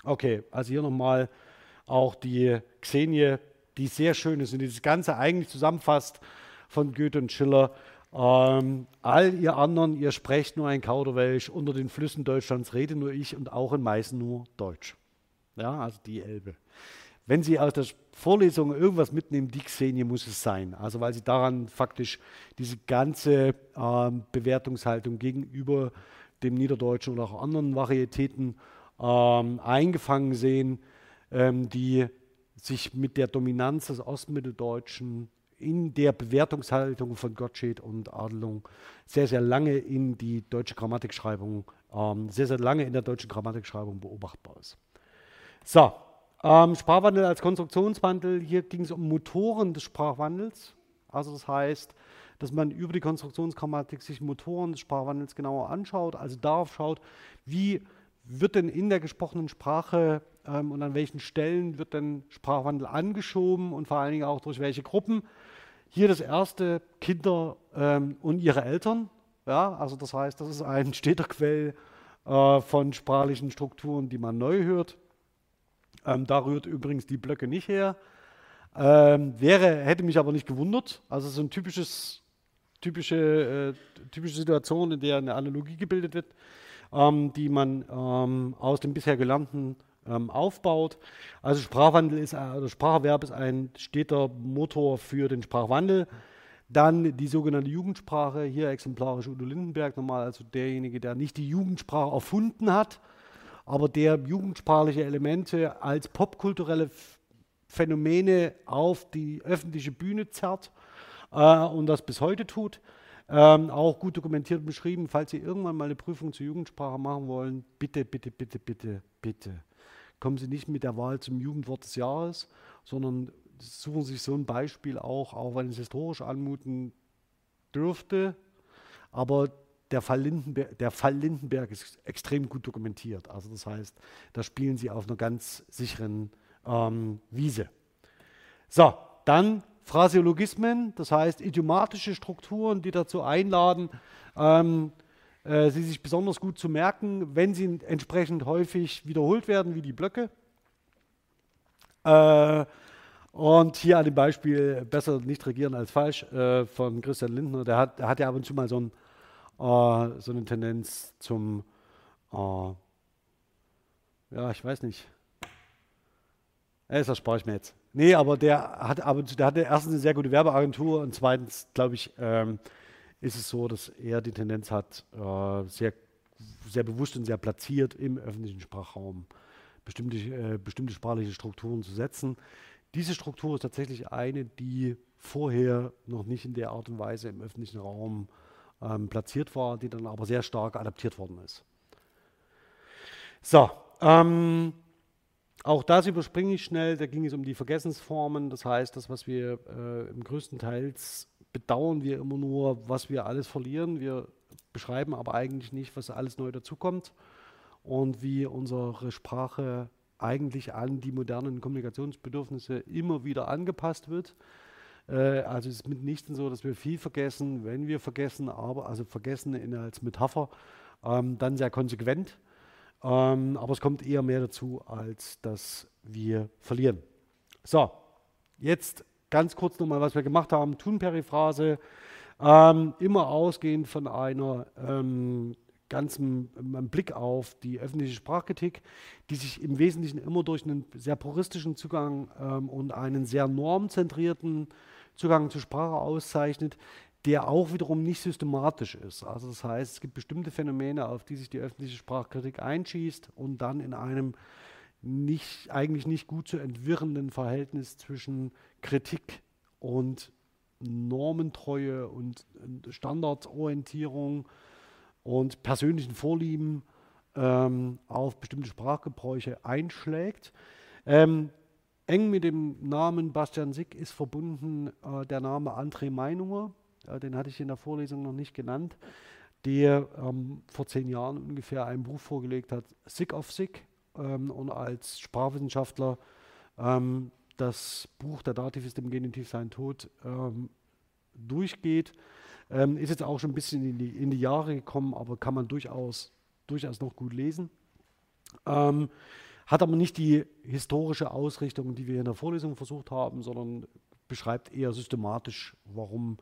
Okay, also hier nochmal auch die Xenie, die sehr schön ist und dieses Ganze eigentlich zusammenfasst von Goethe und Schiller ähm, all ihr anderen, ihr sprecht nur ein Kauderwelsch, unter den Flüssen Deutschlands rede nur ich und auch in Meißen nur Deutsch. Ja, also die Elbe. Wenn Sie aus der Vorlesung irgendwas mitnehmen, die Xenie muss es sein. Also weil Sie daran faktisch diese ganze ähm, Bewertungshaltung gegenüber dem Niederdeutschen oder auch anderen Varietäten ähm, eingefangen sehen, ähm, die sich mit der Dominanz des Ostmitteldeutschen in der Bewertungshaltung von Gottsched und Adelung sehr, sehr lange in die deutsche Grammatikschreibung ähm, sehr, sehr lange in der deutschen Grammatikschreibung beobachtbar ist. So, ähm, Sprachwandel als Konstruktionswandel. Hier ging es um Motoren des Sprachwandels. Also das heißt, dass man über die Konstruktionsgrammatik sich Motoren des Sprachwandels genauer anschaut, also darauf schaut, wie wird denn in der gesprochenen Sprache ähm, und an welchen Stellen wird denn Sprachwandel angeschoben und vor allen Dingen auch durch welche Gruppen. Hier das erste, Kinder ähm, und ihre Eltern. Ja, also das heißt, das ist ein [laughs] steter Quell äh, von sprachlichen Strukturen, die man neu hört. Ähm, da rührt übrigens die Blöcke nicht her. Ähm, wäre, hätte mich aber nicht gewundert. Also so ein typisches, typische, äh, typische Situation, in der eine Analogie gebildet wird, ähm, die man ähm, aus dem bisher Gelernten ähm, aufbaut. Also Sprachwandel ist, äh, Spracherwerb ist ein steter Motor für den Sprachwandel. Dann die sogenannte Jugendsprache, hier exemplarisch Udo Lindenberg nochmal, also derjenige, der nicht die Jugendsprache erfunden hat, aber der jugendsprachliche Elemente als popkulturelle Phänomene auf die öffentliche Bühne zerrt äh, und das bis heute tut. Ähm, auch gut dokumentiert und beschrieben. Falls Sie irgendwann mal eine Prüfung zur Jugendsprache machen wollen, bitte, bitte, bitte, bitte, bitte. Kommen Sie nicht mit der Wahl zum Jugendwort des Jahres, sondern suchen Sie sich so ein Beispiel auch, auch wenn es historisch anmuten dürfte. Aber der Fall, Lindenberg, der Fall Lindenberg ist extrem gut dokumentiert. Also das heißt, da spielen sie auf einer ganz sicheren ähm, Wiese. So, dann Phraseologismen, das heißt idiomatische Strukturen, die dazu einladen, ähm, äh, sie sich besonders gut zu merken, wenn sie entsprechend häufig wiederholt werden, wie die Blöcke. Äh, und hier an dem Beispiel Besser nicht regieren als falsch äh, von Christian Lindner, der hat, der hat ja ab und zu mal so ein äh, so eine Tendenz zum, äh, ja, ich weiß nicht. Das spare ich mir jetzt. Nee, aber der hat der hatte erstens eine sehr gute Werbeagentur und zweitens, glaube ich, ähm, ist es so, dass er die Tendenz hat, äh, sehr, sehr bewusst und sehr platziert im öffentlichen Sprachraum bestimmte, äh, bestimmte sprachliche Strukturen zu setzen. Diese Struktur ist tatsächlich eine, die vorher noch nicht in der Art und Weise im öffentlichen Raum ähm, platziert war, die dann aber sehr stark adaptiert worden ist. So, ähm, auch das überspringe ich schnell, da ging es um die Vergessensformen, das heißt, das, was wir äh, im größten Teils bedauern wir immer nur, was wir alles verlieren. Wir beschreiben aber eigentlich nicht, was alles neu dazukommt und wie unsere Sprache eigentlich an die modernen Kommunikationsbedürfnisse immer wieder angepasst wird. Äh, also es ist mitnichten so, dass wir viel vergessen, wenn wir vergessen, aber also vergessen in, als Metapher, ähm, dann sehr konsequent. Ähm, aber es kommt eher mehr dazu, als dass wir verlieren. So, jetzt ganz kurz nochmal, was wir gemacht haben. Thun-Periphrase, ähm, immer ausgehend von einer ähm, ganzen Blick auf die öffentliche Sprachkritik, die sich im Wesentlichen immer durch einen sehr puristischen Zugang ähm, und einen sehr normzentrierten Zugang zur Sprache auszeichnet, der auch wiederum nicht systematisch ist. Also das heißt, es gibt bestimmte Phänomene, auf die sich die öffentliche Sprachkritik einschießt und dann in einem nicht, eigentlich nicht gut zu entwirrenden Verhältnis zwischen Kritik und Normentreue und Standardorientierung und persönlichen Vorlieben ähm, auf bestimmte Sprachgebräuche einschlägt. Ähm, Eng mit dem Namen Bastian Sick ist verbunden äh, der Name André Meinunger, äh, den hatte ich in der Vorlesung noch nicht genannt, der ähm, vor zehn Jahren ungefähr ein Buch vorgelegt hat, Sick of Sick, ähm, und als Sprachwissenschaftler ähm, das Buch Der Dativ ist im Genitiv sein Tod ähm, durchgeht. Ähm, ist jetzt auch schon ein bisschen in die, in die Jahre gekommen, aber kann man durchaus, durchaus noch gut lesen. Ähm, hat aber nicht die historische Ausrichtung, die wir in der Vorlesung versucht haben, sondern beschreibt eher systematisch, warum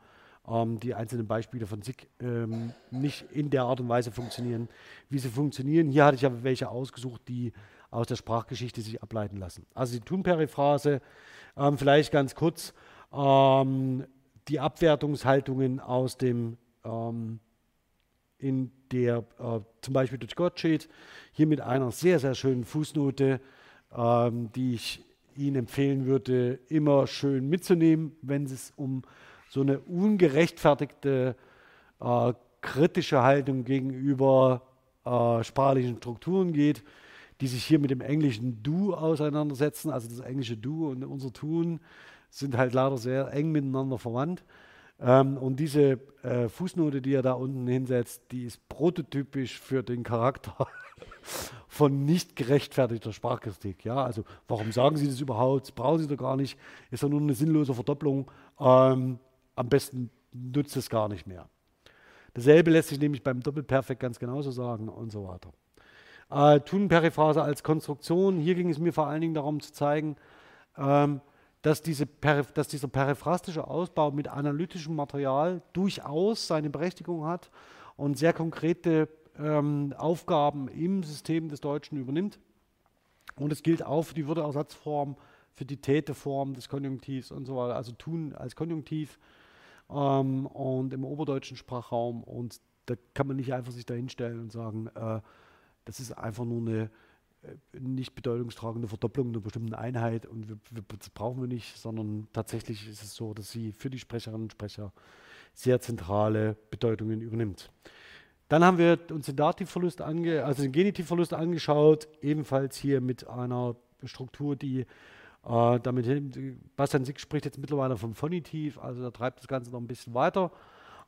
ähm, die einzelnen Beispiele von SIG ähm, nicht in der Art und Weise funktionieren, wie sie funktionieren. Hier hatte ich aber welche ausgesucht, die aus der Sprachgeschichte sich ableiten lassen. Also die Thun-Periphrase, ähm, vielleicht ganz kurz, ähm, die Abwertungshaltungen aus dem ähm, in der äh, zum Beispiel durch Gottsched, hier mit einer sehr, sehr schönen Fußnote, ähm, die ich Ihnen empfehlen würde, immer schön mitzunehmen, wenn es um so eine ungerechtfertigte äh, kritische Haltung gegenüber äh, sprachlichen Strukturen geht, die sich hier mit dem englischen Du auseinandersetzen. Also das englische Du und unser Tun sind halt leider sehr eng miteinander verwandt. Ähm, und diese äh, Fußnote, die er da unten hinsetzt, die ist prototypisch für den Charakter [laughs] von nicht gerechtfertigter Sprachkritik. Ja, also warum sagen Sie das überhaupt? Das brauchen Sie doch gar nicht. Ist doch nur eine sinnlose Verdopplung. Ähm, am besten nutzt es gar nicht mehr. Dasselbe lässt sich nämlich beim Doppelperfekt ganz genauso sagen und so weiter. Äh, Tun-Periphrase als Konstruktion. Hier ging es mir vor allen Dingen darum zu zeigen, ähm, dass, diese dass, dieser periphrastische Ausbau mit analytischem Material durchaus seine Berechtigung hat und sehr konkrete ähm, Aufgaben im System des Deutschen übernimmt. Und es gilt auch für die Würdeersatzform, für die Täteform des Konjunktivs und so weiter, also tun als Konjunktiv ähm, und im oberdeutschen Sprachraum. Und da kann man nicht einfach sich dahinstellen und sagen, äh, das ist einfach nur eine äh, nicht bedeutungstragende Verdopplung einer bestimmten Einheit und wir, wir, das brauchen wir nicht, sondern tatsächlich ist es so, dass sie für die Sprecherinnen und Sprecher sehr zentrale Bedeutungen übernimmt. Dann haben wir uns den Dativverlust ange, also den Genitivverlust angeschaut, ebenfalls hier mit einer Struktur, die äh, damit hin, Bastian Sick spricht jetzt mittlerweile vom Phonitiv, also da treibt das Ganze noch ein bisschen weiter.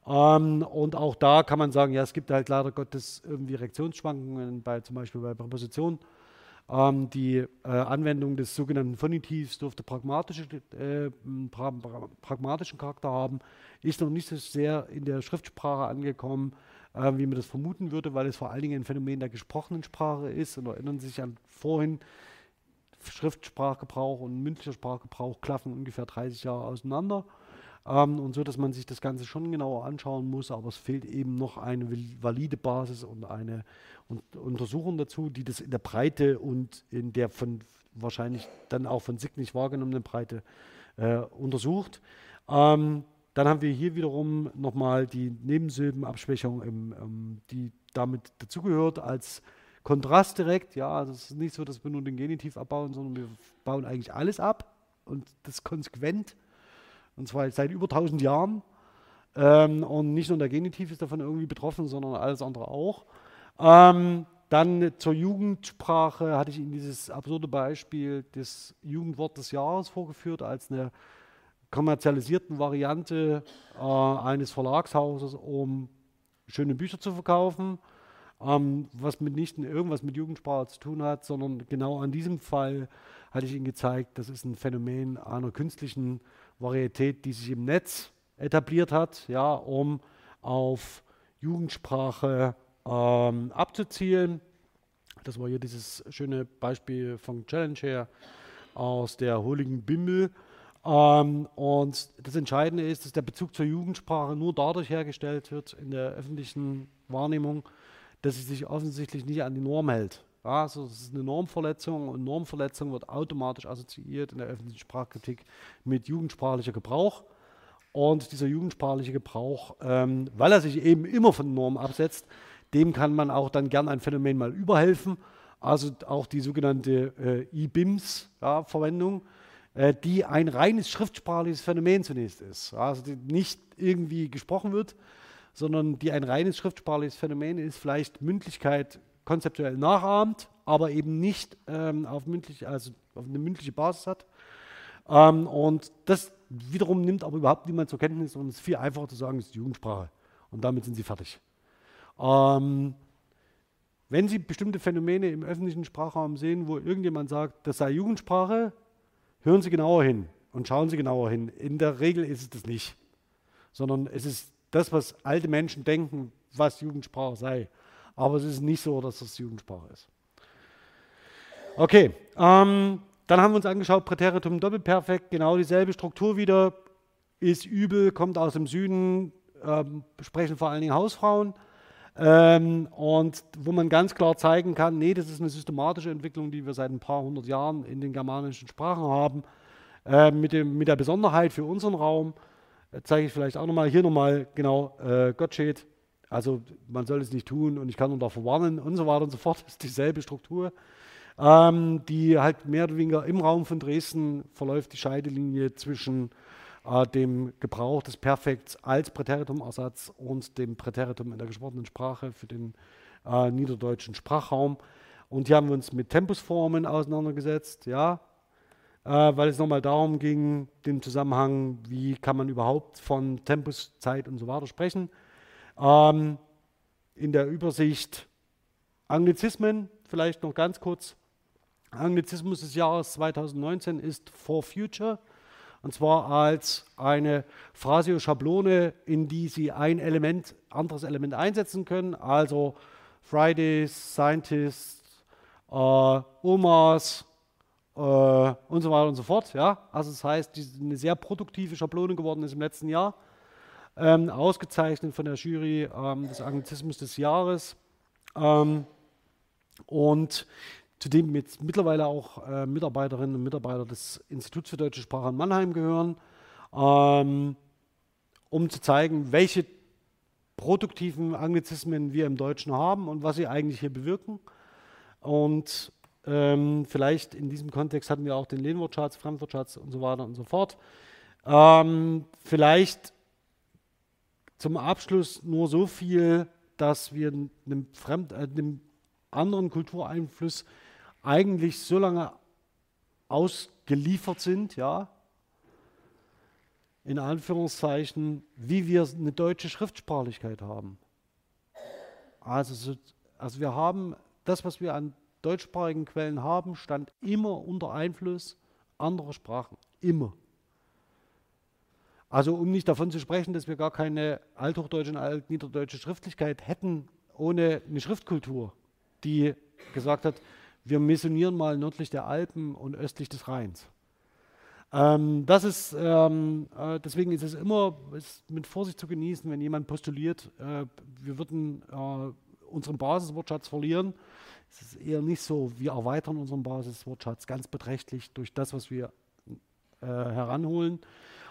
Ähm, und auch da kann man sagen, ja, es gibt halt leider Gottes irgendwie Reaktionsschwankungen bei zum Beispiel bei Präpositionen. Ähm, die äh, Anwendung des sogenannten Phonitivs dürfte pragmatische, äh, pra pra pragmatischen Charakter haben, ist noch nicht so sehr in der Schriftsprache angekommen, äh, wie man das vermuten würde, weil es vor allen Dingen ein Phänomen der gesprochenen Sprache ist. Und erinnern Sie sich an vorhin, Schriftsprachgebrauch und mündlicher Sprachgebrauch klaffen ungefähr 30 Jahre auseinander. Ähm, und so, dass man sich das Ganze schon genauer anschauen muss, aber es fehlt eben noch eine valide Basis und eine und Untersuchung dazu, die das in der Breite und in der von wahrscheinlich dann auch von SIG nicht wahrgenommenen Breite äh, untersucht. Ähm, dann haben wir hier wiederum nochmal die Nebensilbenabschwächung, im, ähm, die damit dazugehört als Kontrast direkt. Ja, also es ist nicht so, dass wir nur den Genitiv abbauen, sondern wir bauen eigentlich alles ab und das konsequent und zwar seit über 1000 Jahren. Ähm, und nicht nur der Genitiv ist davon irgendwie betroffen, sondern alles andere auch. Ähm, dann zur Jugendsprache hatte ich Ihnen dieses absurde Beispiel des Jugendwort des Jahres vorgeführt als eine kommerzialisierten Variante äh, eines Verlagshauses, um schöne Bücher zu verkaufen, ähm, was mitnichten irgendwas mit Jugendsprache zu tun hat, sondern genau an diesem Fall hatte ich Ihnen gezeigt, das ist ein Phänomen einer künstlichen Varietät, die sich im Netz etabliert hat, ja, um auf Jugendsprache ähm, abzuzielen. Das war hier dieses schöne Beispiel von Challenge her aus der Hooligan Bimbel. Ähm, und das Entscheidende ist, dass der Bezug zur Jugendsprache nur dadurch hergestellt wird in der öffentlichen Wahrnehmung, dass sie sich offensichtlich nicht an die Norm hält. Ja, also das ist eine Normverletzung und Normverletzung wird automatisch assoziiert in der öffentlichen Sprachkritik mit jugendsprachlicher Gebrauch. Und dieser jugendsprachliche Gebrauch, ähm, weil er sich eben immer von Normen absetzt, dem kann man auch dann gern ein Phänomen mal überhelfen. Also auch die sogenannte äh, IBIMS-Verwendung, ja, äh, die ein reines schriftsprachliches Phänomen zunächst ist. Also die nicht irgendwie gesprochen wird, sondern die ein reines schriftsprachliches Phänomen ist, vielleicht Mündlichkeit konzeptuell nachahmt, aber eben nicht ähm, auf, mündlich, also auf eine mündliche Basis hat. Ähm, und das wiederum nimmt aber überhaupt niemand zur Kenntnis und es ist viel einfacher zu sagen, es ist Jugendsprache. Und damit sind sie fertig. Ähm, wenn Sie bestimmte Phänomene im öffentlichen Sprachraum sehen, wo irgendjemand sagt, das sei Jugendsprache, hören Sie genauer hin und schauen Sie genauer hin. In der Regel ist es das nicht, sondern es ist das, was alte Menschen denken, was Jugendsprache sei. Aber es ist nicht so, dass das Jugendsprache ist. Okay, ähm, dann haben wir uns angeschaut, Präteritum Doppelperfekt, genau dieselbe Struktur wieder, ist übel, kommt aus dem Süden, ähm, sprechen vor allen Dingen Hausfrauen. Ähm, und wo man ganz klar zeigen kann, nee, das ist eine systematische Entwicklung, die wir seit ein paar hundert Jahren in den germanischen Sprachen haben, äh, mit, dem, mit der Besonderheit für unseren Raum, äh, zeige ich vielleicht auch nochmal, hier nochmal genau äh, Gottsched, also man soll es nicht tun und ich kann nur davor warnen und so weiter und so fort. [laughs] Das ist dieselbe Struktur, ähm, die halt mehr oder weniger im Raum von Dresden verläuft die Scheidelinie zwischen äh, dem Gebrauch des Perfekts als Präteritumersatz und dem Präteritum in der gesprochenen Sprache für den äh, niederdeutschen Sprachraum. Und hier haben wir uns mit Tempusformen auseinandergesetzt, ja, äh, weil es nochmal darum ging, den Zusammenhang, wie kann man überhaupt von Tempus, Zeit und so weiter sprechen. Ähm, in der Übersicht Anglizismen, vielleicht noch ganz kurz. Anglizismus des Jahres 2019 ist For Future. Und zwar als eine Phrasio-Schablone, in die Sie ein Element, anderes Element einsetzen können. Also Fridays, Scientists, äh, Omas äh, und so weiter und so fort. Ja? Also das heißt, die eine sehr produktive Schablone geworden ist im letzten Jahr. Ähm, ausgezeichnet von der Jury ähm, des Anglizismus des Jahres. Ähm, und zudem jetzt mittlerweile auch äh, Mitarbeiterinnen und Mitarbeiter des Instituts für deutsche Sprache in Mannheim gehören, ähm, um zu zeigen, welche produktiven Anglizismen wir im Deutschen haben und was sie eigentlich hier bewirken. Und ähm, vielleicht in diesem Kontext hatten wir auch den Lehnwortschatz, Fremdwortschatz und so weiter und so fort. Ähm, vielleicht zum Abschluss nur so viel, dass wir einem, Fremd, äh, einem anderen Kultureinfluss eigentlich so lange ausgeliefert sind, ja, in Anführungszeichen, wie wir eine deutsche Schriftsprachlichkeit haben. Also, also wir haben das, was wir an deutschsprachigen Quellen haben, stand immer unter Einfluss anderer Sprachen. Immer. Also um nicht davon zu sprechen, dass wir gar keine althochdeutsche und altniederdeutsche Schriftlichkeit hätten ohne eine Schriftkultur die gesagt hat, wir missionieren mal nördlich der Alpen und östlich des Rheins. Ähm, das ist, ähm, äh, deswegen ist es immer ist mit Vorsicht zu genießen, wenn jemand postuliert, äh, wir würden äh, unseren Basiswortschatz verlieren. Es ist eher nicht so, wir erweitern unseren Basiswortschatz ganz beträchtlich durch das, was wir äh, heranholen.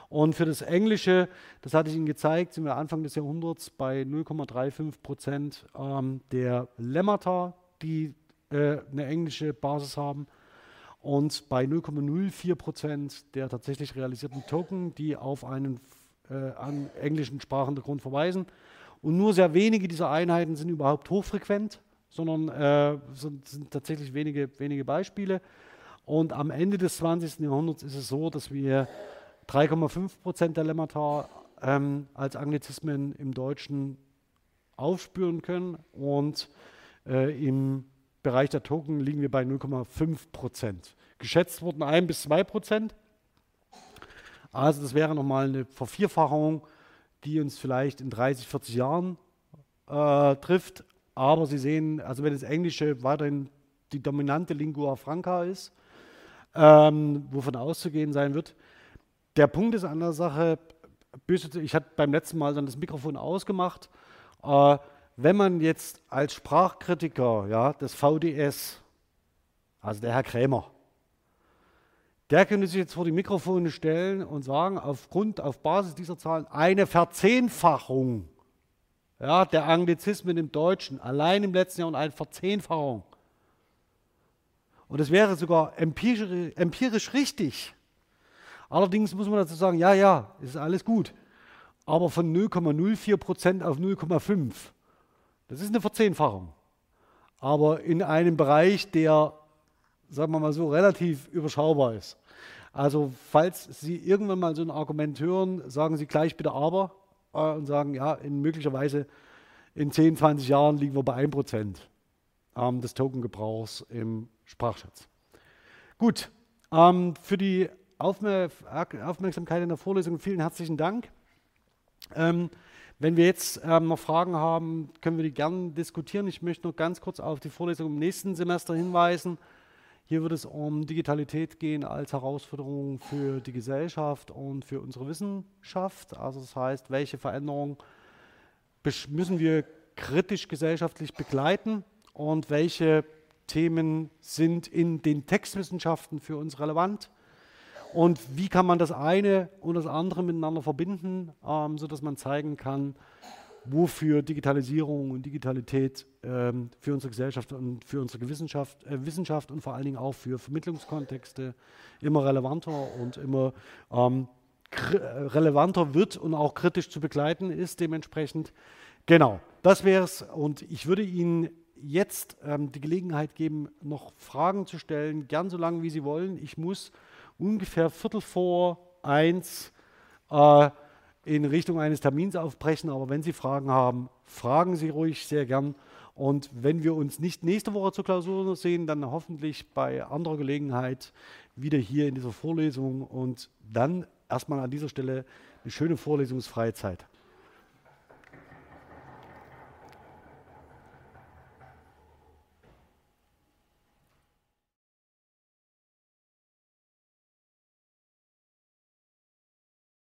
Und für das Englische, das hatte ich Ihnen gezeigt, sind wir Anfang des Jahrhunderts bei 0,35 Prozent ähm, der Lemmata, die äh, eine englische Basis haben. Und bei 0,04 Prozent der tatsächlich realisierten Token, die auf einen äh, an englischen Sprachhintergrund verweisen. Und nur sehr wenige dieser Einheiten sind überhaupt hochfrequent, sondern äh, sind, sind, tatsächlich wenige, wenige Beispiele. Und am Ende des 20. Jahrhunderts ist es so, dass wir 3,5 Prozent der Lemmata ähm, als Anglizismen im Deutschen aufspüren können und äh, im Bereich der Token liegen wir bei 0,5 Prozent. Geschätzt wurden 1 bis 2 Prozent. Also das wäre nochmal eine Vervierfachung, die uns vielleicht in 30, 40 Jahren äh, trifft. Aber Sie sehen, also wenn das Englische weiterhin die dominante Lingua Franca ist, ähm, wovon auszugehen sein wird, der Punkt ist an der Sache, ich hatte beim letzten Mal dann das Mikrofon ausgemacht. Äh, wenn man jetzt als Sprachkritiker ja, des VDS, also der Herr Krämer, der könnte sich jetzt vor die Mikrofone stellen und sagen, aufgrund, auf Basis dieser Zahlen, eine Verzehnfachung ja, der Anglizismen im Deutschen, allein im letzten Jahr und eine Verzehnfachung. Und das wäre sogar empirisch, empirisch richtig. Allerdings muss man dazu sagen, ja, ja, ist alles gut. Aber von 0,04 Prozent auf 0,5, das ist eine Verzehnfachung. Aber in einem Bereich, der, sagen wir mal so, relativ überschaubar ist. Also falls Sie irgendwann mal so ein Argument hören, sagen Sie gleich bitte aber äh, und sagen, ja, in möglicherweise in 10, 20 Jahren liegen wir bei 1 Prozent ähm, des Tokengebrauchs im Sprachschatz. Gut, ähm, für die Aufmerksamkeit in der Vorlesung. Vielen herzlichen Dank. Ähm, wenn wir jetzt ähm, noch Fragen haben, können wir die gerne diskutieren. Ich möchte noch ganz kurz auf die Vorlesung im nächsten Semester hinweisen. Hier wird es um Digitalität gehen als Herausforderung für die Gesellschaft und für unsere Wissenschaft. Also das heißt, welche Veränderungen müssen wir kritisch gesellschaftlich begleiten und welche Themen sind in den Textwissenschaften für uns relevant und wie kann man das eine und das andere miteinander verbinden, ähm, sodass man zeigen kann, wofür Digitalisierung und Digitalität ähm, für unsere Gesellschaft und für unsere Wissenschaft, äh, Wissenschaft und vor allen Dingen auch für Vermittlungskontexte immer relevanter und immer ähm, relevanter wird und auch kritisch zu begleiten ist dementsprechend. Genau, das wäre es. Und ich würde Ihnen jetzt ähm, die Gelegenheit geben, noch Fragen zu stellen, gern so lange wie Sie wollen. Ich muss ungefähr Viertel vor eins äh, in Richtung eines Termins aufbrechen, aber wenn Sie Fragen haben, fragen Sie ruhig sehr gern. Und wenn wir uns nicht nächste Woche zur Klausur sehen, dann hoffentlich bei anderer Gelegenheit wieder hier in dieser Vorlesung und dann erstmal an dieser Stelle eine schöne vorlesungsfreie Zeit.